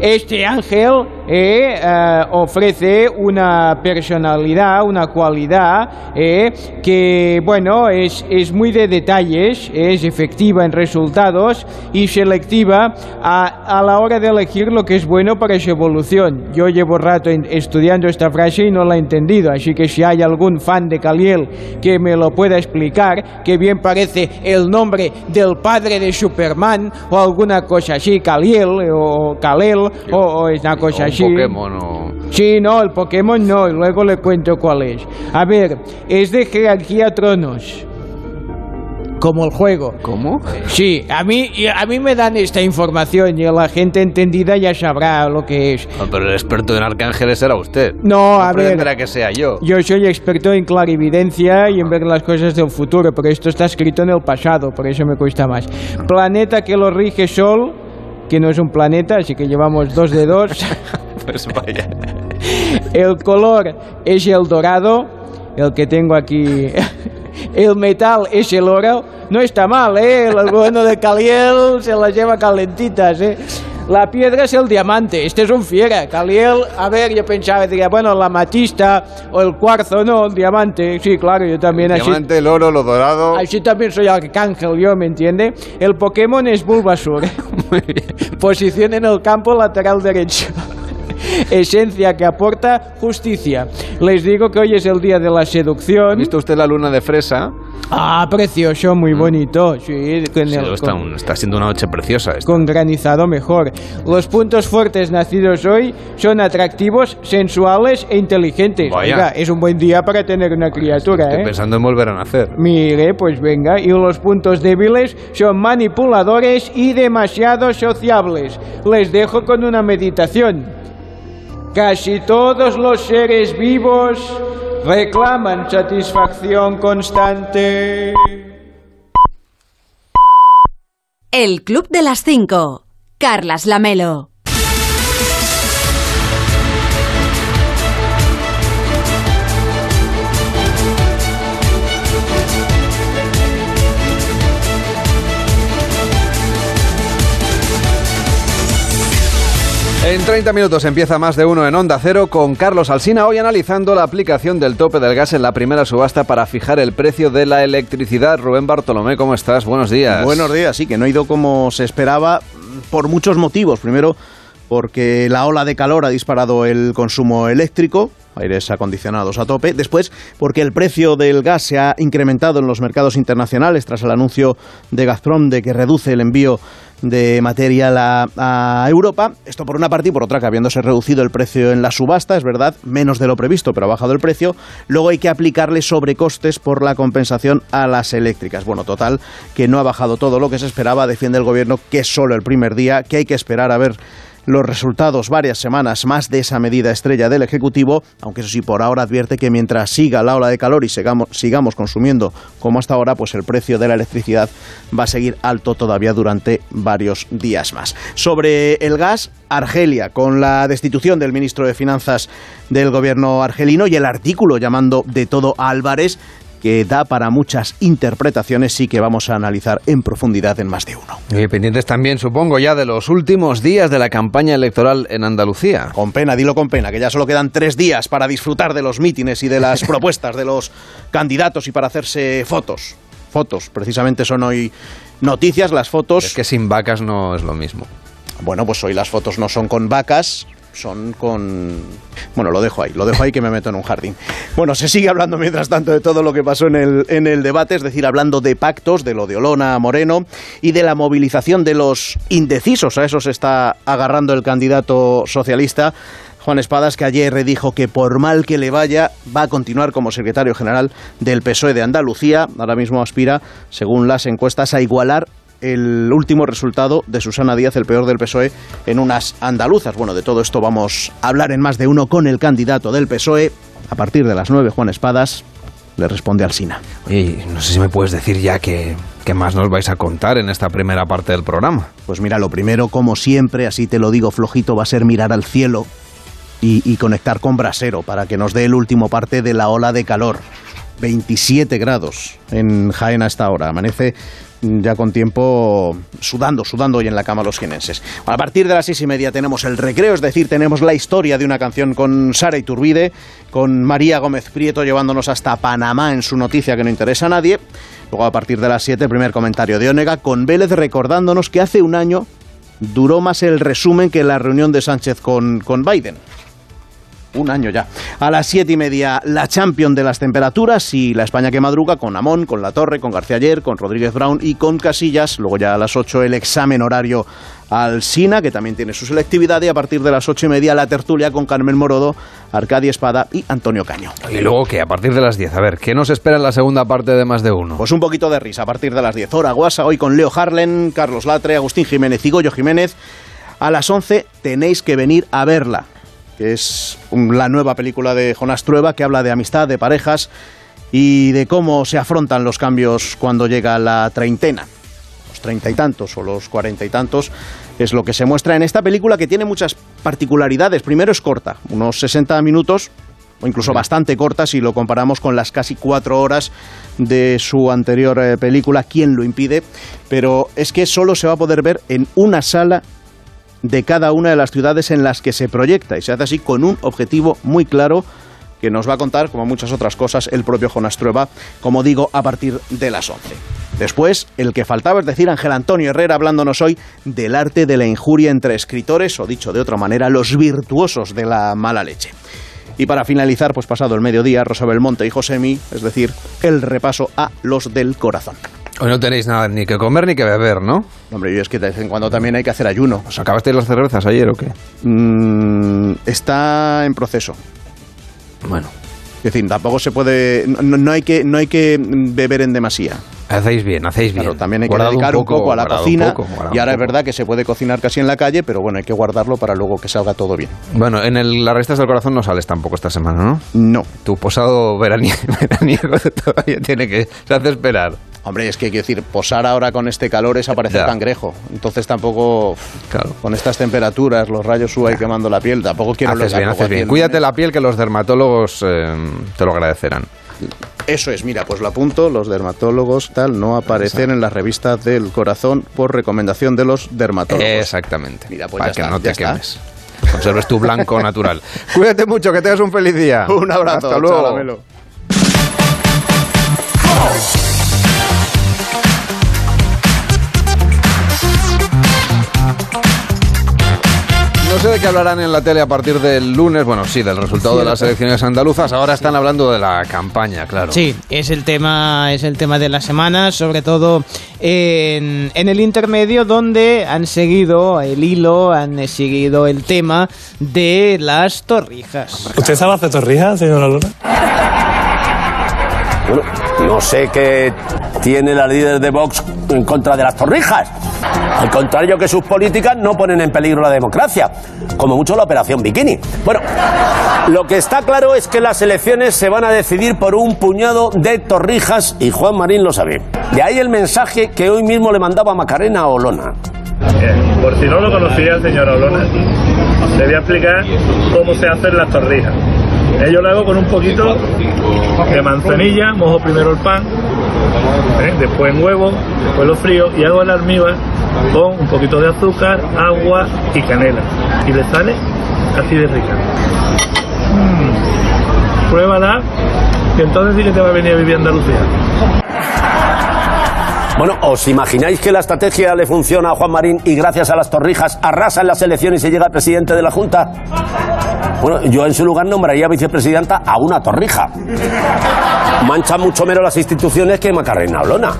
Este ángel eh, eh, ofrece una personalidad, una cualidad eh, que, bueno, es, es muy de detalles, es efectiva en resultados y selectiva a, a la hora de elegir lo que es bueno para su evolución. Yo llevo rato estudiando esta frase y no la he entendido, así que si hay algún fan de Caliel que me lo pueda explicar, que bien parece el nombre del padre de Superman o alguna cosa así, Caliel eh, o Kalel o, o una cosa así. Pokémon o... Sí, no, el Pokémon no, luego le cuento cuál es. A ver, es de jerarquía tronos. Como el juego. ¿Cómo? Sí, a mí, a mí me dan esta información y la gente entendida ya sabrá lo que es. No, pero el experto en arcángeles era usted. No, a ver. que sea yo. Yo soy experto en clarividencia y en ver las cosas del futuro, pero esto está escrito en el pasado, por eso me cuesta más. Planeta que lo rige Sol, que no es un planeta, así que llevamos dos de dos. Pues vaya. El color es el dorado, el que tengo aquí. El metal es el oro. No está mal, ¿eh? El bueno de Caliel se las lleva calentitas, ¿eh? La piedra es el diamante, este es un fiera. Caliel, a ver, yo pensaba, diría, bueno, la matista o el cuarzo, no, el diamante. Sí, claro, yo también El así. diamante, el oro, lo dorado. Así también soy arcángel, yo, ¿me entiende? El Pokémon es Bulbasur. Posición en el campo lateral derecho. Esencia que aporta justicia. Les digo que hoy es el día de la seducción. ¿Ha visto usted la luna de fresa? Ah, precioso, muy bonito. Sí, con, Sí, el- está, con- está siendo una noche preciosa. esta. con granizado mejor. Los puntos fuertes nacidos hoy son atractivos, sensuales e inteligentes. Vaya. Oiga, es un buen día para tener una criatura, Estoy ¿eh? pensando en volver a nacer. Mire, pues venga, y los puntos débiles son manipuladores y demasiado sociables. Les dejo con una meditación. Casi todos los seres vivos reclaman satisfacción constante. El Club de las 5. Carlas Lamelo. En 30 minutos empieza más de uno en Onda Cero con Carlos Alsina hoy analizando la aplicación del tope del gas en la primera subasta para fijar el precio de la electricidad. Rubén Bartolomé, ¿cómo estás? Buenos días. Buenos días, sí, que no ha ido como se esperaba por muchos motivos. Primero, porque la ola de calor ha disparado el consumo eléctrico, aires acondicionados a tope. Después, porque el precio del gas se ha incrementado en los mercados internacionales tras el anuncio de Gazprom de que reduce el envío de material a, a Europa. Esto por una parte y por otra que habiéndose reducido el precio en la subasta, es verdad, menos de lo previsto, pero ha bajado el precio. Luego hay que aplicarle sobrecostes por la compensación a las eléctricas. Bueno, total, que no ha bajado todo lo que se esperaba. Defiende el gobierno que es solo el primer día, que hay que esperar a ver los resultados varias semanas más de esa medida estrella del Ejecutivo, aunque eso sí, por ahora advierte que mientras siga la ola de calor y sigamos, sigamos consumiendo como hasta ahora, pues el precio de la electricidad va a seguir alto todavía durante varios días más. Sobre el gas, Argelia, con la destitución del ministro de Finanzas del gobierno argelino y el artículo llamando de todo a Álvarez, que da para muchas interpretaciones y que vamos a analizar en profundidad en más de uno. Y pendientes también, supongo, ya de los últimos días de la campaña electoral en Andalucía. Con pena, dilo con pena, que ya solo quedan tres días para disfrutar de los mítines y de las propuestas de los candidatos y para hacerse fotos. Fotos, precisamente son hoy noticias, las fotos. Es que sin vacas no es lo mismo. Bueno, pues hoy las fotos no son con vacas, son con... Bueno, lo dejo ahí, lo dejo ahí que me meto en un jardín. Bueno, se sigue hablando mientras tanto de todo lo que pasó en el, en el debate, es decir, hablando de pactos, de lo de Olona Moreno y de la movilización de los indecisos. A eso se está agarrando el candidato socialista. Juan Espadas, que ayer dijo que por mal que le vaya, va a continuar como secretario general del PSOE de Andalucía. Ahora mismo aspira, según las encuestas, a igualar el último resultado de Susana Díaz, el peor del PSOE, en unas andaluzas. Bueno, de todo esto vamos a hablar en más de uno con el candidato del PSOE. A partir de las nueve, Juan Espadas le responde al SINA. Y no sé si me puedes decir ya que, qué más nos vais a contar en esta primera parte del programa. Pues mira, lo primero, como siempre, así te lo digo flojito, va a ser mirar al cielo y, y conectar con Brasero para que nos dé el último parte de la ola de calor. 27 grados en Jaén hasta ahora. Amanece ya con tiempo sudando, sudando hoy en la cama los jienenses. A partir de las seis y media tenemos el recreo, es decir, tenemos la historia de una canción con Sara Iturbide, con María Gómez Prieto llevándonos hasta Panamá en su noticia que no interesa a nadie. Luego a partir de las siete, primer comentario de Onega con Vélez recordándonos que hace un año duró más el resumen que la reunión de Sánchez con, con Biden un año ya. A las siete y media, la champion de las temperaturas y la España que madruga con Amón, con La Torre, con García Ayer, con Rodríguez Brown y con Casillas. Luego ya a las ocho el examen horario al SINA, que también tiene su selectividad. Y a partir de las ocho y media la tertulia con Carmen Morodo, Arcadia Espada y Antonio Caño. Y luego que a partir de las 10, a ver, ¿qué nos espera en la segunda parte de más de uno? Pues un poquito de risa a partir de las 10 horas. Guasa hoy con Leo Harlen, Carlos Latre, Agustín Jiménez y Goyo Jiménez. A las 11 tenéis que venir a verla que es la nueva película de Jonás Trueba que habla de amistad, de parejas y de cómo se afrontan los cambios cuando llega la treintena. Los treinta y tantos o los cuarenta y tantos es lo que se muestra en esta película que tiene muchas particularidades. Primero es corta, unos 60 minutos o incluso bastante corta si lo comparamos con las casi cuatro horas de su anterior eh, película, ¿Quién lo impide? Pero es que solo se va a poder ver en una sala de cada una de las ciudades en las que se proyecta y se hace así con un objetivo muy claro que nos va a contar, como muchas otras cosas, el propio Jonas Trueba, como digo, a partir de las 11. Después, el que faltaba, es decir, Ángel Antonio Herrera, hablándonos hoy del arte de la injuria entre escritores, o dicho de otra manera, los virtuosos de la mala leche. Y para finalizar, pues pasado el mediodía, Rosa Belmonte y Josemi, es decir, el repaso a los del corazón. Hoy no tenéis nada ni que comer ni que beber, ¿no? Hombre, yo es que de vez en cuando también hay que hacer ayuno. ¿Os acabasteis las cervezas ayer o qué? Mm, está en proceso. Bueno. Es decir, tampoco se puede. No, no hay, que, no hay que beber en demasía. Hacéis bien, hacéis bien. Claro, también hay que Guardad dedicar un poco, a la cocina. poco, y ahora es verdad que se puede cocinar casi en la calle, pero bueno, hay que guardarlo para luego que salga todo bien. Bueno, en el, las revistas del corazón no sales tampoco esta semana, ¿no? No. Tu posado veranie- veraniego todavía tiene que... Se hace esperar. Hombre, es que hay que decir, posar ahora con este calor es aparecer Ya. cangrejo. Entonces tampoco. Claro. Con estas temperaturas, los rayos UV quemando la piel, tampoco quiero haces bien, haces bien. Cuídate la piel que los dermatólogos eh, te lo agradecerán. Eso es, mira, pues lo apunto, los dermatólogos tal no aparecen en las revistas del corazón por recomendación de los dermatólogos. Exactamente. Mira, pues para ya que está, no te está. quemes. Conserves tu blanco natural. Cuídate mucho, que tengas un feliz día. Un abrazo, Hasta luego. No sé de qué hablarán en la tele a partir del lunes. Bueno, sí, del resultado de las elecciones andaluzas. Ahora están hablando de la campaña, claro. Sí, es el tema, es el tema de la semana, sobre todo en, en el intermedio donde han seguido el hilo, han seguido el tema de las torrijas. ¿Usted sabe hacer torrijas, señora Luna? Bueno, no sé qué tiene la líder de Vox en contra de las torrijas. Al contrario que sus políticas no ponen en peligro la democracia, como mucho la operación Bikini. Bueno, lo que está claro es que las elecciones se van a decidir por un puñado de torrijas y Juan Marín lo sabe. De ahí el mensaje que hoy mismo le mandaba Macarena a Olona. Por si no lo conocía, señora Olona, le voy a explicar cómo se hacen las torrijas. Eh, Yo lo hago con un poquito de manzanilla, mojo primero el pan, ¿eh? después en huevo, después lo frío y hago el almíbar con un poquito de azúcar, agua y canela. Y le sale así de rica. Mm. Pruébala y entonces sí que te va a venir a vivir a Andalucía. Bueno, ¿os imagináis que la estrategia le funciona a Juan Marín y gracias a las torrijas arrasa en las elecciones y llega al presidente de la Junta? Bueno, yo en su lugar nombraría vicepresidenta a una torrija. Mancha mucho menos las instituciones que Macarena Olona.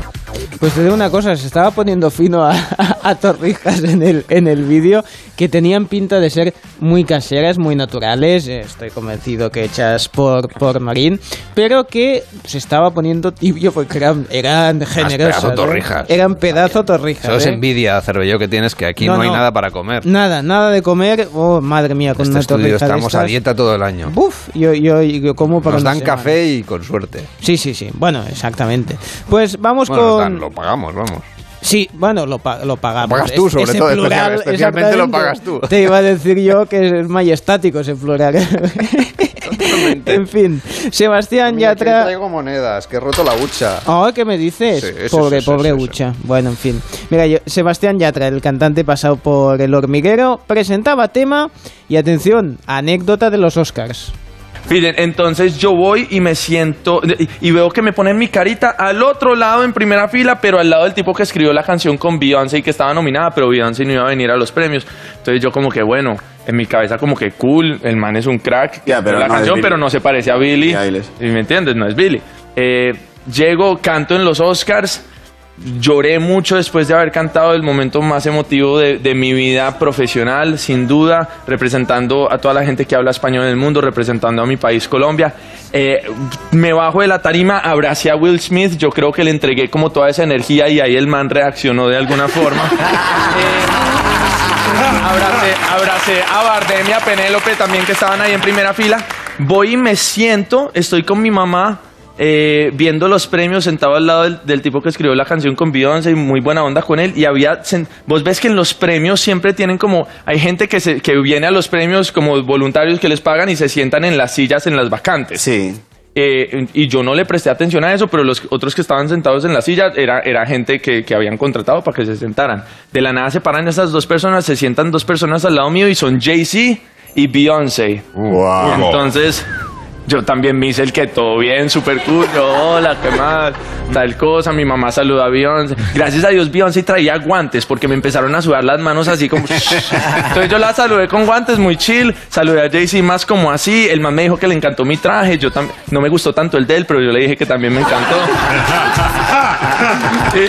Pues te digo una cosa, se estaba poniendo fino a, a torrijas en el, en el vídeo que tenían pinta de ser muy caseras, muy naturales, eh, estoy convencido que hechas por, por Marín, pero que se estaba poniendo tibio porque eran, eran generosas. pedazo ¿eh? torrijas. Eran pedazo torrijas. Eso es ¿eh? envidia, Cervelló, que tienes, que aquí no, No, hay no. nada para comer. Nada, nada de comer. Oh, madre mía, con este una estudio torrija de estamos a dieta todo el año. Uf, yo, yo, yo como para Nos dan semana. café y con suerte. Sí, sí, sí. Bueno, exactamente. Pues vamos Bueno, con... dan, lo pagamos, vamos. Sí, bueno, lo, pa- lo pagamos. Lo pagas tú, sobre ese todo, plural, especial- especialmente lo pagas tú. Te iba a decir yo que es majestático ese plural. en fin, Sebastián Mira, Yatra... traigo monedas, que he roto la hucha. Oh, ¿qué me dices? Sí, pobre, pobre sí, sí. Ucha. Bueno, en fin. Mira, yo, Sebastián Yatra, el cantante pasado por El Hormiguero, presentaba tema y atención, anécdota de los Oscars. Miren, entonces yo voy y me siento y, veo que me ponen mi carita al otro lado en primera fila, pero al lado del tipo que escribió la canción con Beyoncé y que estaba nominada, pero Beyoncé no iba a venir a los premios. Entonces yo como que bueno, en mi cabeza como que cool, el man es un crack, pero la no canción, pero no se parece a Billy. ¿Y me entiendes? No es Billy. Eh, llego, canto en los Oscars. Lloré mucho después de haber cantado el momento más emotivo de, de mi vida profesional, sin duda, representando a toda la gente que habla español en el mundo, representando a mi país Colombia. Eh, me bajo de la tarima, abracé a Will Smith, yo creo que le entregué como toda esa energía y ahí el man reaccionó de alguna forma. abracé, abracé a Bardem y a Penélope también que estaban ahí en primera fila. Voy y me siento, estoy con mi mamá eh, viendo los premios sentado al lado del, del tipo que escribió la canción con Beyoncé y muy buena onda con él y había vos ves que en los premios siempre tienen como hay gente que se, que viene a los premios como voluntarios que les pagan y se sientan en las sillas en las vacantes. Sí. eh, y yo no le presté atención a eso, pero los otros que estaban sentados en la silla era, era gente que, que habían contratado para que se sentaran. De la nada se paran esas dos personas, se sientan dos personas al lado mío y son Jay-Z y Beyoncé. Wow. Entonces, yo también me hice el que todo bien, súper cool. Yo, hola, qué más, tal cosa. Mi mamá saluda a Beyoncé. Gracias a Dios, Beyoncé traía guantes porque me empezaron a sudar las manos así como. Entonces yo la saludé con guantes, muy chill. Saludé a Jay-Z más como así. El man me dijo que le encantó mi traje. Yo también. No me gustó tanto el de él, pero yo le dije que también me encantó. Y,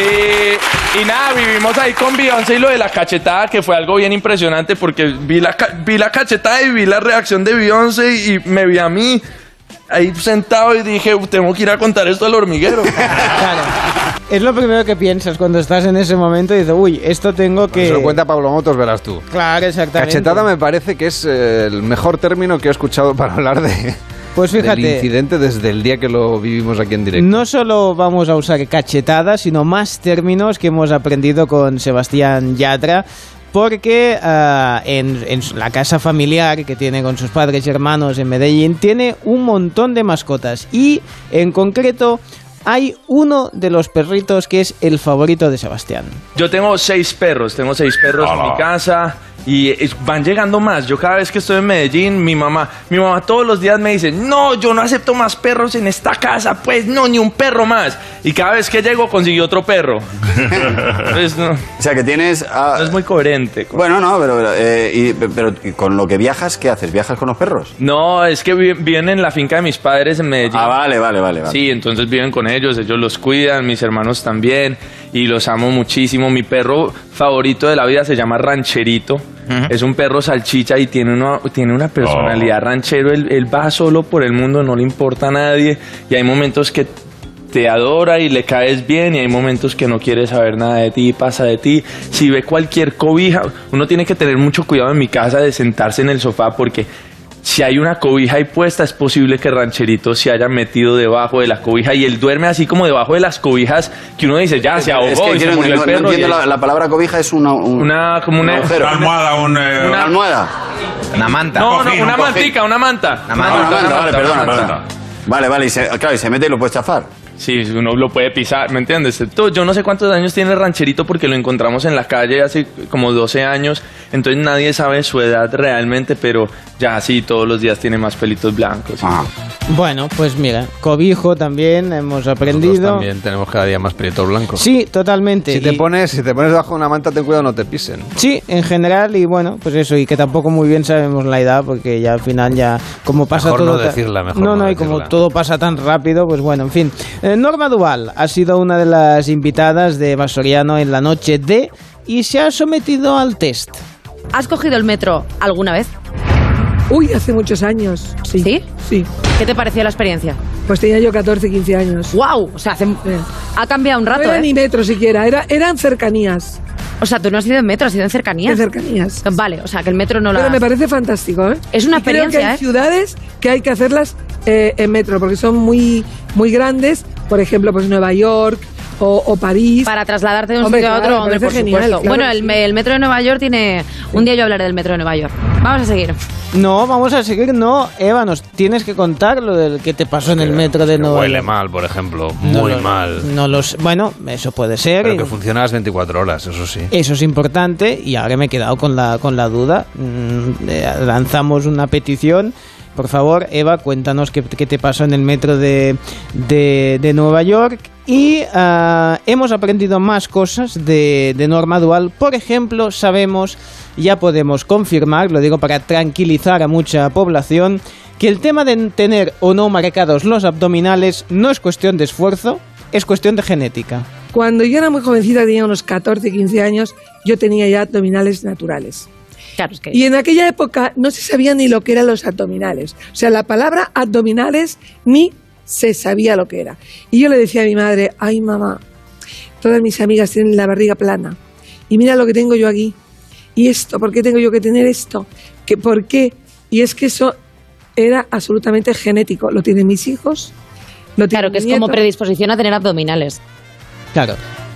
y nada, vivimos ahí con Beyoncé y lo de la cachetada, que fue algo bien impresionante porque vi la, vi la cachetada y vi la reacción de Beyoncé y me vi a mí ahí sentado y dije, tengo que ir a contar esto al hormiguero. Es lo primero que piensas cuando estás en ese momento y dices, uy, esto tengo que... Se lo cuenta Pablo Motos, verás tú. Claro, exactamente. Cachetada me parece que es eh, el mejor término que he escuchado para hablar de, Pues del fíjate. incidente desde el día que lo vivimos aquí en directo. No solo vamos a usar cachetada, sino más términos que hemos aprendido con Sebastián Yatra. Porque ah, en, en la casa familiar que tiene con sus padres y hermanos en Medellín, tiene un montón de mascotas. Y en concreto, hay uno de los perritos que es el favorito de Sebastián. Yo tengo seis perros, tengo seis perros en mi casa y van llegando más. Yo cada vez que estoy en Medellín, mi mamá, mi mamá todos los días me dice, no, yo no acepto más perros en esta casa, pues no, ni un perro más. Y cada vez que llego consigue otro perro. Entonces, no, O sea, que tienes... ah, no es muy coherente. Bueno, no, pero, pero, eh, y- pero y con lo que viajas, ¿qué haces? ¿Viajas con los perros? No, es que vi- viven en la finca de mis padres en Medellín. Ah, vale, vale, vale. vale. Sí, entonces viven con ellos, ellos los cuidan, mis hermanos también, y los amo muchísimo. Mi perro favorito de la vida se llama Rancherito. Es un perro salchicha y tiene una, tiene una personalidad ranchero. Él, él va solo por el mundo, no le importa a nadie. Y hay momentos que te adora y le caes bien y hay momentos que no quiere saber nada de ti, pasa de ti. Si ve cualquier cobija, uno tiene que tener mucho cuidado en mi casa de sentarse en el sofá porque si hay una cobija ahí puesta, es posible que Rancherito se haya metido debajo de la cobija y él duerme así como debajo de las cobijas que uno dice, ya se ahogó Es que y se quiero- murió no, el no perro. y entiendo la, la palabra cobija es una... un- Una, como una, un. Una almohada, un, eh, Una almohada. Una manta. No, cojín, no, una un mantica, una manta. Una manta, vale, perdona, manta. Vale, vale, y se, claro, y se mete y lo puedes chafar. Sí, uno lo puede pisar, ¿me entiendes? Yo no sé cuántos años tiene el rancherito porque lo encontramos en la calle hace como 12 años, entonces nadie sabe su edad realmente, pero ya sí, todos los días tiene más pelitos blancos. Bueno, pues mira, cobijo también hemos Nosotros aprendido. también tenemos cada día más prietos blancos. Sí, totalmente. Si te Y- pones, si te pones bajo una manta, ten cuidado, no te pisen. Sí, en general y bueno, pues eso, y que tampoco muy bien sabemos la edad porque ya al final ya como pasa Mejor todo... no decirla, mejor no, no y como todo pasa tan rápido, pues bueno, en fin. Eh, Norma Duval ha sido una de las invitadas de Vasoriano en la noche de y se ha sometido al test. ¿Has cogido el metro alguna vez? Uy, hace muchos años. Sí. ¿Sí? Sí. ¿Qué te pareció la experiencia? Pues tenía yo 14, 15 años. ¡Wow! O sea, hace- ha cambiado un No rato, era ¿eh? ni metro siquiera, era, eran cercanías. O sea, tú no has ido en metro, has ido en cercanías. En cercanías. Vale, o sea, que el metro no la... Pero me parece fantástico, ¿eh? Es una Y creo que experiencia, hay ¿eh? ciudades que hay que hacerlas eh, en metro, porque son muy, muy grandes. Por ejemplo, pues Nueva York o, o París. Para trasladarte de un Hombre, sitio a otro, hombre, por genial, supuesto. claro bueno, el, el metro de Nueva York tiene... Un día yo hablaré del metro de Nueva York. Vamos a seguir. No, vamos a seguir, no, Eva, nos tienes que contar lo del que te pasó en el metro de Nueva Huele York. mal, por ejemplo. No Muy lo- mal. No los, bueno, eso puede ser. Pero que funciona las 24 horas, eso sí. Eso es importante y ahora me he quedado con la, con la duda. Mm, eh, lanzamos una petición. Por favor, Eva, cuéntanos qué, te pasó en el metro de, de, de Nueva York. Y ah, hemos aprendido más cosas de, de norma dual. Por ejemplo, sabemos, ya podemos confirmar, lo digo para tranquilizar a mucha población, que el tema de tener o no marcados los abdominales no es cuestión de esfuerzo, es cuestión de genética. Cuando yo era muy jovencita, tenía unos 14, 15 años, yo tenía ya abdominales naturales. Claro, es que... Y en aquella época no se sabía ni lo que eran los abdominales. O sea, la palabra abdominales ni se sabía lo que era. Y yo le decía a mi madre, ay mamá, todas mis amigas tienen la barriga plana. Y mira lo que tengo yo aquí. ¿Y esto? ¿Por qué tengo yo que tener esto? ¿Qué, ¿Por qué? Y es que eso era absolutamente genético. Lo tienen mis hijos. Lo Claro, que es como predisposición a tener abdominales. Claro.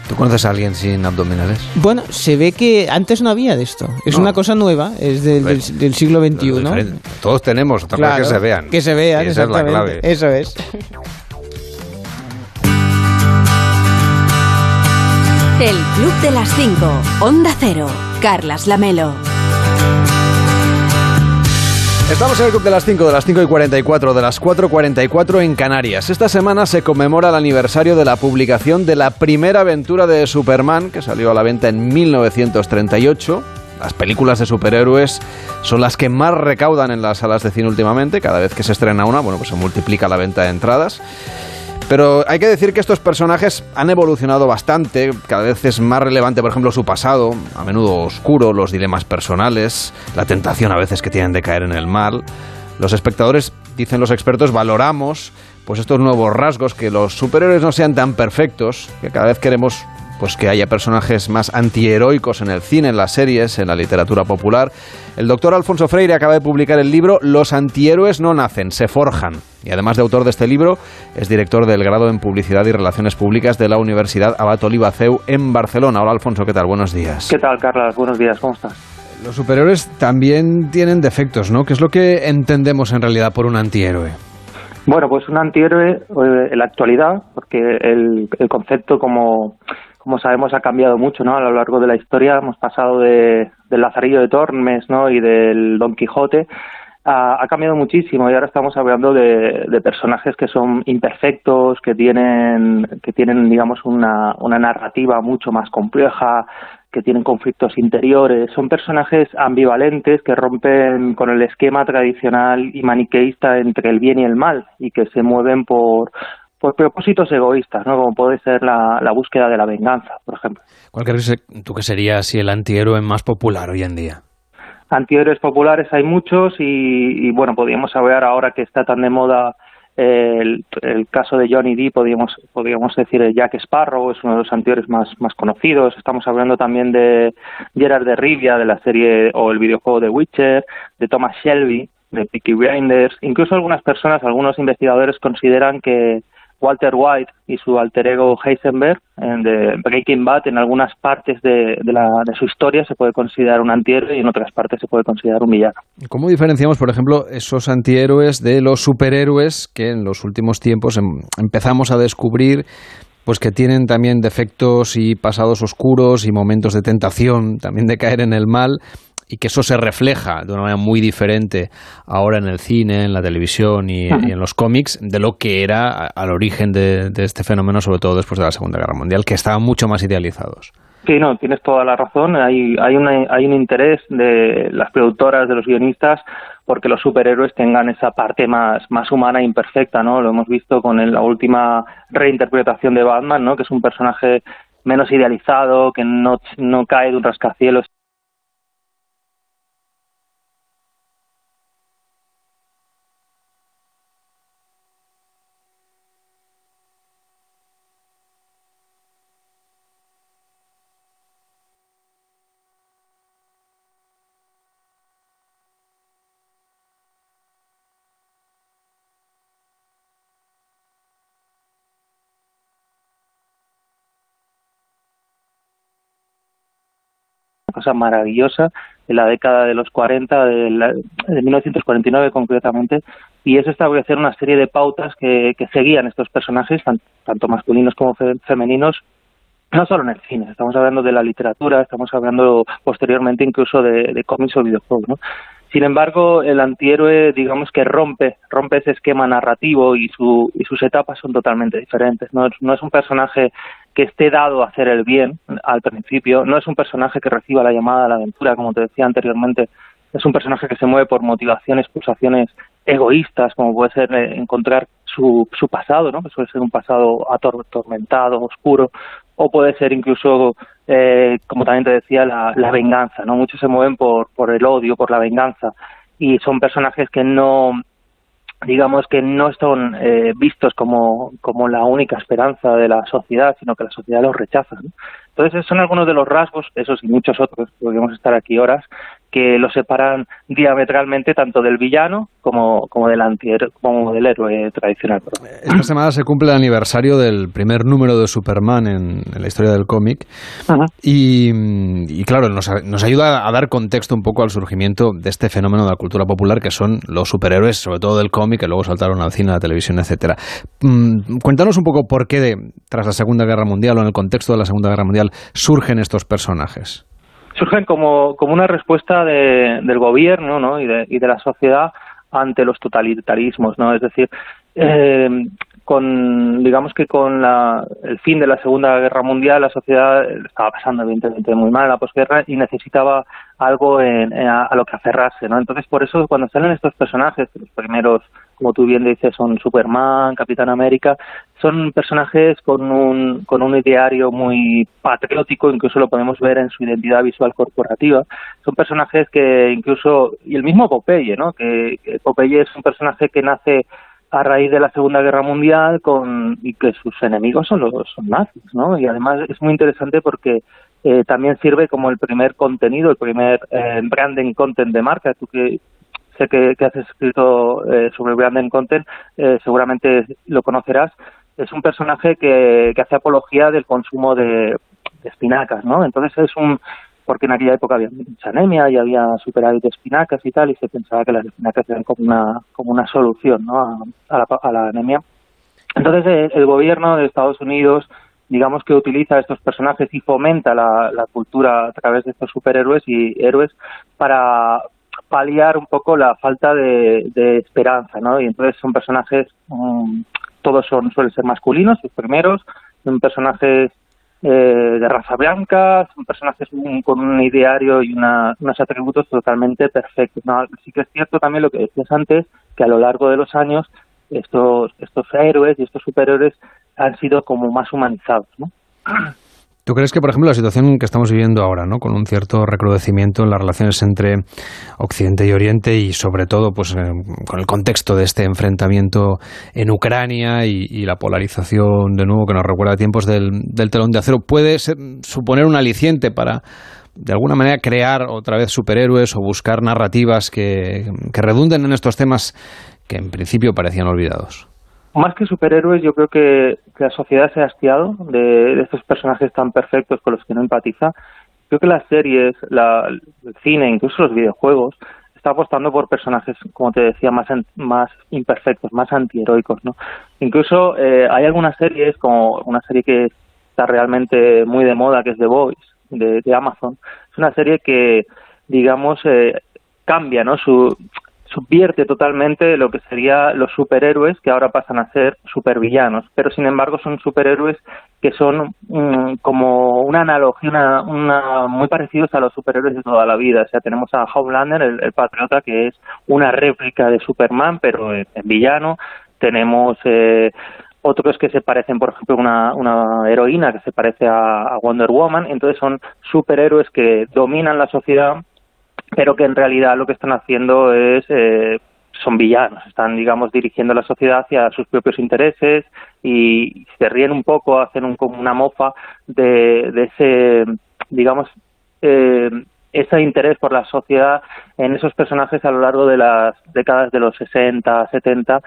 ¿Tú conoces a alguien sin abdominales? Bueno, se ve que antes no había de esto. Es No. una cosa nueva, es del, del- del siglo XXI. Todos tenemos, otra Claro, que se vean. Que se vean, esa es la clave. Eso es. El Club de las 5. Onda Cero. Carlas Lamelo. Estamos en el Club de las 5, de las 5 y 44, de las 4.44 en Canarias. Esta semana se conmemora el aniversario de la publicación de la primera aventura de Superman, que salió a la venta en 1938. Las películas de superhéroes son las que más recaudan en las salas de cine últimamente. Cada vez que se estrena una, bueno, pues se multiplica la venta de entradas. Pero hay que decir que estos personajes han evolucionado bastante, cada vez es más relevante, por ejemplo, su pasado, a menudo oscuro, los dilemas personales, la tentación a veces que tienen de caer en el mal. Los espectadores, dicen los expertos, valoramos pues estos nuevos rasgos, que los superhéroes no sean tan perfectos, que cada vez queremos pues que haya personajes más antiheroicos en el cine, en las series, en la literatura popular. El doctor Alfonso Freire acaba de publicar el libro Los antihéroes no nacen, se forjan. Y además de autor de este libro, es director del grado en Publicidad y Relaciones Públicas de la Universidad Abat Oliva CEU en Barcelona. Hola Alfonso, ¿qué tal? Buenos días. ¿Qué tal, Carlas? Buenos días, ¿cómo estás? Los superhéroes también tienen defectos, ¿no? ¿Qué es lo que entendemos en realidad por un antihéroe? Bueno, pues un antihéroe eh, en la actualidad, porque el, el concepto, como, como sabemos, ha cambiado mucho ¿no? a lo largo de la historia. Hemos pasado de, del Lazarillo de Tormes ¿no? y del Don Quijote. Ha, ha cambiado muchísimo y ahora estamos hablando de, de personajes que son imperfectos, que tienen, que tienen digamos, una, una narrativa mucho más compleja, que tienen conflictos interiores. Son personajes ambivalentes que rompen con el esquema tradicional y maniqueísta entre el bien y el mal y que se mueven por, por propósitos egoístas, ¿no? como puede ser la, la búsqueda de la venganza, por ejemplo. ¿Cuál crees tú que sería así el antihéroe más popular hoy en día? Antihéroes populares hay muchos y, y, bueno, podríamos hablar ahora que está tan de moda el, el caso de Johnny Depp, podríamos, podríamos decir el Jack Sparrow, es uno de los antihéroes más, más conocidos. Estamos hablando también de Gerard de Rivia, de la serie o el videojuego de Witcher, de Thomas Shelby, de Peaky Blinders. Incluso algunas personas, algunos investigadores consideran que Walter White y su alter ego Heisenberg en de Breaking Bad en algunas partes de, de, la, de su historia se puede considerar un antihéroe y en otras partes se puede considerar un villano. ¿Cómo diferenciamos, por ejemplo, esos antihéroes de los superhéroes que en los últimos tiempos em, empezamos a descubrir pues que tienen también defectos y pasados oscuros y momentos de tentación, también de caer en el mal? Y que eso se refleja de una manera muy diferente ahora en el cine, en la televisión y, y en los cómics de lo que era al origen de, de, este fenómeno, sobre todo después de la Segunda Guerra Mundial, que estaban mucho más idealizados. Sí, no, tienes toda la razón. Hay, hay, una, hay un interés de las productoras, de los guionistas, porque los superhéroes tengan esa parte más, más humana e imperfecta, ¿no? Lo hemos visto con el, la última reinterpretación de Batman, ¿no? Que es un personaje menos idealizado, que no, no cae de un rascacielos maravillosa en la década de los 40, de, la, de 1949 concretamente, y es establecer una serie de pautas que, que seguían estos personajes, tan, tanto masculinos como fe, femeninos, no solo en el cine, estamos hablando de la literatura, estamos hablando posteriormente incluso de, de cómics o videojuegos, ¿no? Sin embargo, el antihéroe, digamos que rompe, rompe ese esquema narrativo y, su, y sus etapas son totalmente diferentes. No, no es un personaje que esté dado a hacer el bien al principio, no es un personaje que reciba la llamada a la aventura, como te decía anteriormente, es un personaje que se mueve por motivaciones, pulsaciones egoístas, como puede ser eh, encontrar su, su pasado, ¿no? que suele ser un pasado atormentado, oscuro, o puede ser incluso, eh, como también te decía, la, la venganza. ¿no? Muchos se mueven por, por el odio, por la venganza, y son personajes que no, digamos que no son eh, vistos como, como la única esperanza de la sociedad, sino que la sociedad los rechaza. ¿no? Entonces, son algunos de los rasgos, esos y muchos otros, podríamos estar aquí horas, que lo separan diametralmente tanto del villano como, como del como del héroe tradicional. Esta semana se cumple el aniversario del primer número de Superman en, en la historia del cómic y, y, claro, nos, nos, ayuda a dar contexto un poco al surgimiento de este fenómeno de la cultura popular que son los superhéroes, sobre todo del cómic, que luego saltaron al cine, a la televisión, etcétera. Mm, cuéntanos un poco por qué de, tras la Segunda Guerra Mundial o en el contexto de la Segunda Guerra Mundial surgen estos personajes surgen como, como una respuesta de, del gobierno ¿no? y, de, y de la sociedad ante los totalitarismos, ¿no? Es decir, eh, con digamos que con la, el fin de la Segunda Guerra Mundial la sociedad estaba pasando evidentemente muy mal en la posguerra y necesitaba algo en, a, lo que aferrarse, ¿no? Entonces por eso cuando salen estos personajes, los primeros como tú bien dices, son Superman, Capitán América, son personajes con un, con un ideario muy patriótico, incluso lo podemos ver en su identidad visual corporativa. Son personajes que incluso, y el mismo Popeye, ¿no? Que Popeye es un personaje que nace a raíz de la Segunda Guerra Mundial con y que sus enemigos son los son nazis, ¿no? Y además es muy interesante porque eh, también sirve como el primer contenido, el primer eh, branding content de marca. Tú que sé que, que has escrito eh, sobre branding content, eh, seguramente lo conocerás. Es un personaje que, que hace apología del consumo de, de espinacas, ¿no? Entonces es un porque en aquella época había mucha anemia y había superávit de espinacas y tal, y se pensaba que las espinacas eran como una, como una solución ¿no? a, la, a la anemia. Entonces el, el gobierno de Estados Unidos digamos que utiliza estos personajes y fomenta la, la cultura a través de estos superhéroes y héroes para paliar un poco la falta de, de esperanza, ¿no? Y entonces son personajes, um, todos son suelen ser masculinos, los primeros, son personajes eh, de raza blanca, son personajes con un ideario y una, unos atributos totalmente perfectos. ¿no? Sí que es cierto también lo que decías antes, que a lo largo de los años estos, estos héroes y estos superhéroes han sido como más humanizados. ¿no? ¿Tú crees que, por ejemplo, la situación que estamos viviendo ahora, ¿no? con un cierto recrudecimiento en las relaciones entre Occidente y Oriente y, sobre todo, pues, eh, con el contexto de este enfrentamiento en Ucrania y, la polarización, de nuevo, que nos recuerda a tiempos del, del telón de acero, puede ser, suponer un aliciente para, de alguna manera, crear otra vez superhéroes o buscar narrativas que, que redunden en estos temas que, en principio, parecían olvidados? Más que superhéroes, yo creo que, la sociedad se ha hastiado de, estos personajes tan perfectos con los que no empatiza. Creo que las series, la, el cine, incluso los videojuegos, está apostando por personajes, como te decía, más, más imperfectos, más antiheroicos, ¿no? Incluso eh, hay algunas series, como una serie que está realmente muy de moda, que es The de, de Amazon. Es una serie que, digamos, eh, cambia, ¿no? Su, subvierte totalmente lo que serían los superhéroes que ahora pasan a ser supervillanos, pero sin embargo son superhéroes que son um, como una analogía, una, una, muy parecidos a los superhéroes de toda la vida. O sea, tenemos a Homelander, el, patriota, que es una réplica de Superman, pero en, villano. Tenemos eh, otros que se parecen, por ejemplo, una, una heroína que se parece a Wonder Woman. Entonces son superhéroes que dominan la sociedad pero que en realidad lo que están haciendo es eh, son villanos, están, digamos, dirigiendo la sociedad hacia sus propios intereses y se ríen un poco, hacen un, como una mofa de, de ese, digamos, eh, ese interés por la sociedad en esos personajes a lo largo de las décadas de los 60, 70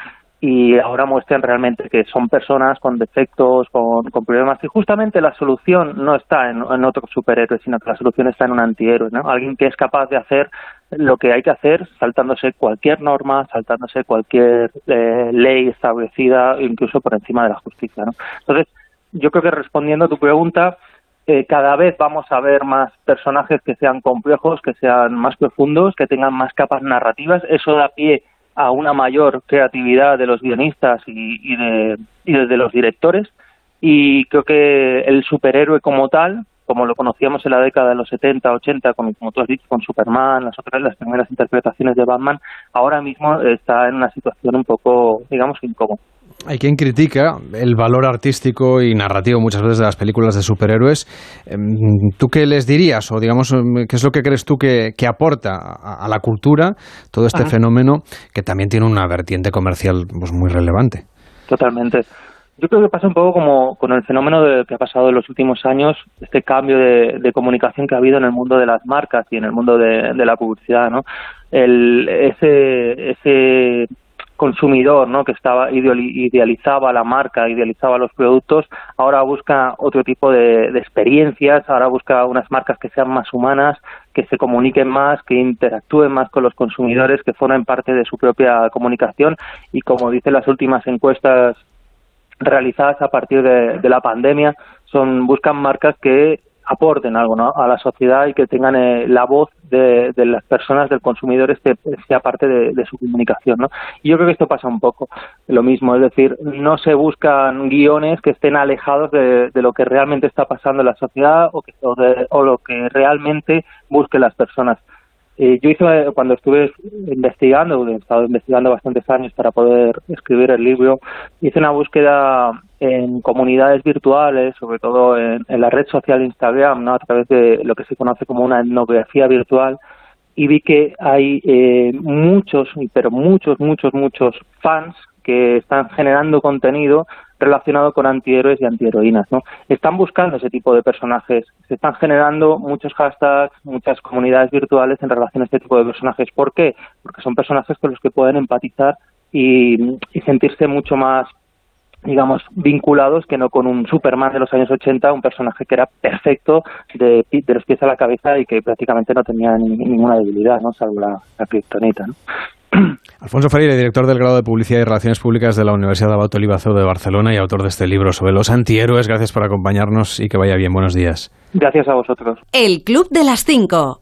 y ahora muestran realmente que son personas con defectos, con, con problemas y justamente la solución no está en, en, otro superhéroe, sino que la solución está en un antihéroe, ¿no? Alguien que es capaz de hacer lo que hay que hacer saltándose cualquier norma, saltándose cualquier eh, ley establecida, incluso por encima de la justicia, ¿no? Entonces, yo creo que respondiendo a tu pregunta, eh, cada vez vamos a ver más personajes que sean complejos, que sean más profundos, que tengan más capas narrativas, eso da pie a una mayor creatividad de los guionistas y, de, y de los directores y creo que el superhéroe como tal como lo conocíamos en la década de los 70, 80, con, como tú has dicho, con Superman, las otras, las primeras interpretaciones de Batman, ahora mismo está en una situación un poco, digamos, incómoda. Hay quien critica el valor artístico y narrativo muchas veces de las películas de superhéroes. ¿Tú qué les dirías? O digamos, ¿qué es lo que crees tú que, que aporta a, a, la cultura todo este Ajá. fenómeno que también tiene una vertiente comercial pues, muy relevante? Totalmente Yo creo que pasa un poco como con el fenómeno de, que ha pasado en los últimos años, este cambio de, de comunicación que ha habido en el mundo de las marcas y en el mundo de, de la publicidad, ¿no? El, ese, ese consumidor, ¿no? Que estaba ideali- idealizaba la marca, idealizaba los productos, ahora busca otro tipo de, de experiencias, ahora busca unas marcas que sean más humanas, que se comuniquen más, que interactúen más con los consumidores, que formen parte de su propia comunicación y como dicen las últimas encuestas realizadas a partir de, de la pandemia son buscan marcas que aporten algo ¿no? a la sociedad y que tengan eh, la voz de, las personas, del consumidor, este, sea parte de, su comunicación. ¿no? Y yo creo que esto pasa un poco lo mismo, es decir, no se buscan guiones que estén alejados de, lo que realmente está pasando en la sociedad o, que, o lo que realmente busquen las personas. Eh, yo hice, cuando estuve investigando, he estado investigando bastantes años para poder escribir el libro, hice una búsqueda en comunidades virtuales, sobre todo en, la red social Instagram, ¿no? a través de lo que se conoce como una etnografía virtual, y vi que hay eh, muchos, pero muchos, muchos, muchos fans que están generando contenido relacionado con antihéroes y antiheroínas, ¿no? Están buscando ese tipo de personajes, se están generando muchos hashtags, muchas comunidades virtuales en relación a este tipo de personajes. ¿Por qué? Porque son personajes con los que pueden empatizar y, sentirse mucho más digamos, vinculados que no con un Superman de los años 80, un personaje que era perfecto de, de los pies a la cabeza y que prácticamente no tenía ni- ninguna debilidad, ¿no? Salvo la, la kriptonita, ¿no? Alfonso Freire, director del grado de Publicidad y Relaciones Públicas de la Universidad de Abato Libazo de Barcelona y autor de este libro sobre los antihéroes. Gracias por acompañarnos y que vaya bien. Buenos días. Gracias a vosotros. El Club de las Cinco.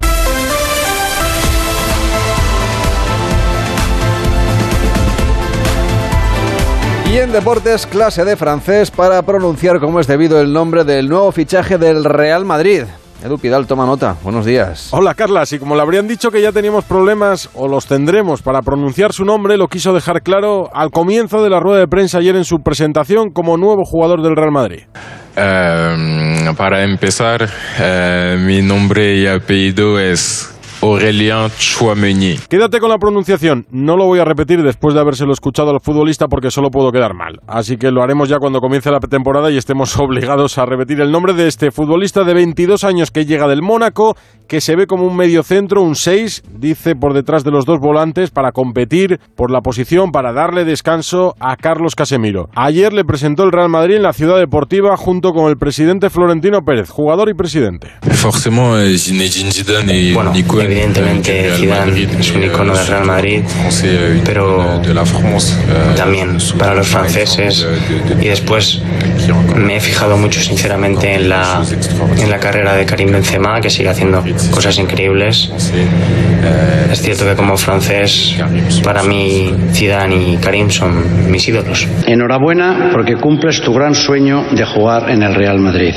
Y en deportes, clase de francés para pronunciar como es debido el nombre del nuevo fichaje del Real Madrid. Edu Pidal, toma nota. Buenos días. Hola Carla, y como le habrían dicho que ya teníamos problemas o los tendremos para pronunciar su nombre, lo quiso dejar claro al comienzo de la rueda de prensa ayer en su presentación como nuevo jugador del Real Madrid. Eh, para empezar, eh, mi nombre y apellido es Aurélien Chouameni. Quédate con la pronunciación, no lo voy a repetir después de habérselo escuchado al futbolista porque solo puedo quedar mal. Así que lo haremos ya cuando comience la temporada y estemos obligados a repetir el nombre de este futbolista de 22 años que llega del Mónaco, que se ve como un medio centro, un 6, dice por detrás de los dos volantes para competir por la posición, para darle descanso a Carlos Casemiro. Ayer le presentó el Real Madrid en la ciudad deportiva junto con el presidente Florentino Pérez, jugador y presidente. Forcément, eh, Zinedine Zidane est Bueno, evidentemente Zidane es un icono euh, del Real Madrid, pero euh, también para los franceses. Y después me he fijado mucho sinceramente en la, en la carrera de Karim Benzema, que sigue haciendo cosas increíbles. Es cierto que como francés, para mí Zidane y Karim son mis ídolos. Enhorabuena porque cumples tu gran sueño de jugar en el Real Madrid.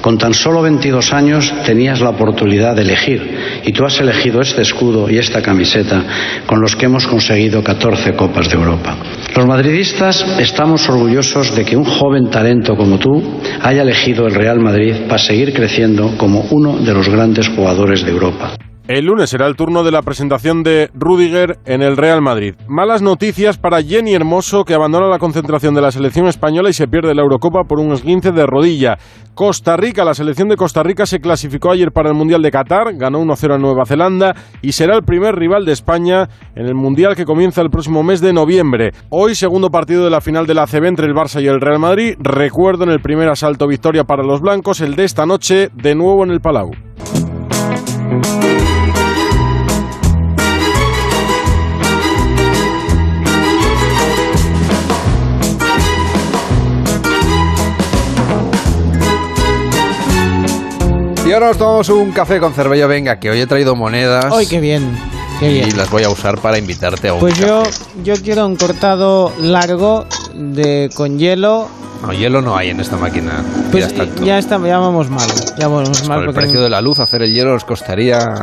Con tan solo 22 años tenías la oportunidad de elegir y tú has elegido este escudo y esta camiseta con los que hemos conseguido 14 Copas de Europa. Los madridistas estamos orgullosos de que un joven talento como tú haya elegido el Real Madrid para seguir creciendo como uno de los grandes jugadores de Europa. El lunes será el turno de la presentación de Rudiger en el Real Madrid. Malas noticias para Jenny Hermoso, que abandona la concentración de la selección española y se pierde la Eurocopa por un esguince de rodilla. Costa Rica, la selección de Costa Rica se clasificó ayer para el Mundial de Qatar, ganó 1-0 a Nueva Zelanda y será el primer rival de España en el Mundial que comienza el próximo mes de noviembre. Hoy, segundo partido de la final de la ACB entre el Barça y el Real Madrid. Recuerdo en el primer asalto victoria para los blancos, el de esta noche, de nuevo en el Palau. Y ahora nos tomamos un café con cervello. Venga, que hoy he traído monedas. ¡Ay, qué bien! Qué bien. Y las voy a usar para invitarte a un Pues café. yo, yo quiero un cortado largo de con hielo. No, hielo no hay en esta máquina. Pues ya está ya está, ya vamos mal. Ya vamos mal Con el precio de la luz, hacer el hielo nos costaría...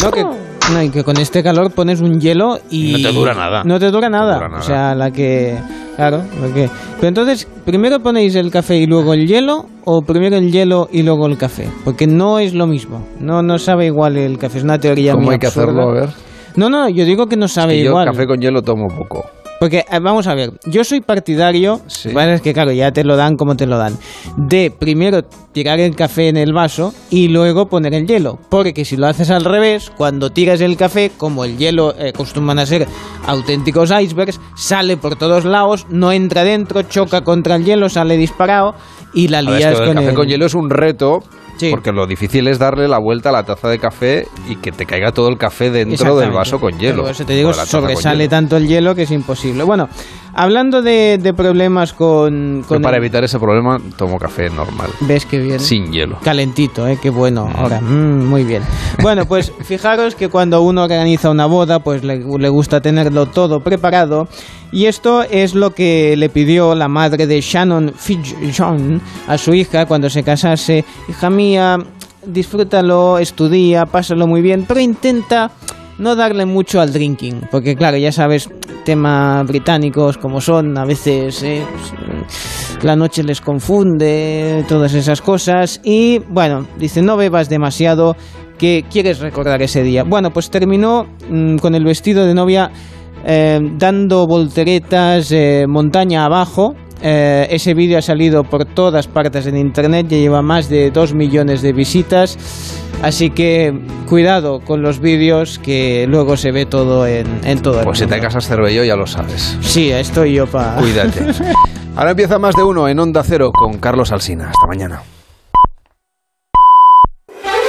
No, que, no, y que con este calor pones un hielo y... No te dura nada. No te dura nada. dura nada. O sea, la que... Claro, lo que... Pero entonces, ¿primero ponéis el café y luego el hielo? ¿O primero el hielo y luego el café? Porque no es lo mismo. No, no sabe igual el café. Es una teoría ¿Cómo muy hay que hacerlo? A ver. No, no, yo digo que no sabe Que yo igual. café con hielo tomo poco. Porque, eh, vamos a ver, yo soy partidario, ¿vale? es que claro, ya te lo dan como te lo dan, de primero tirar el café en el vaso y luego poner el hielo. Porque si lo haces al revés, cuando tiras el café, como el hielo eh, acostumbran a ser auténticos icebergs, sale por todos lados, no entra dentro, choca contra el hielo, sale disparado y la A ver, es lías que con café el... con hielo es un reto. Porque lo difícil es darle la vuelta a la taza de café y que te caiga todo el café dentro del vaso con hielo. Por eso te digo, sobresale tanto el hielo que es imposible. Bueno, hablando de, de problemas con... Yo para el- evitar ese problema tomo café normal. ¿Ves qué bien? Sin hielo. Calentito, ¿eh? Qué bueno. Ahora, mm, muy bien. Bueno, pues fijaros que cuando uno organiza una boda, pues le, le gusta tenerlo todo preparado. Y esto es lo que le pidió la madre de Shannon Fitzjohn a su hija cuando se casase. Hija mía, disfrútalo, estudia, pásalo muy bien, pero intenta no darle mucho al drinking, porque claro, ya sabes, temas británicos como son, a veces eh, pues, la noche les confunde, todas esas cosas, y bueno, dice, no bebas demasiado, que quieres recordar ese día. Bueno, pues terminó mm, con el vestido de novia eh, dando volteretas eh, montaña abajo. Eh, ese vídeo ha salido por todas partes en internet, ya lleva más de 2 millones de visitas. Así que cuidado con los vídeos que luego se ve todo en, en todo el Pues si te casas Cervello ya lo sabes. Sí, estoy yo para... Cuídate. Ahora empieza más de uno en Onda Cero con Carlos Alsina. Hasta mañana.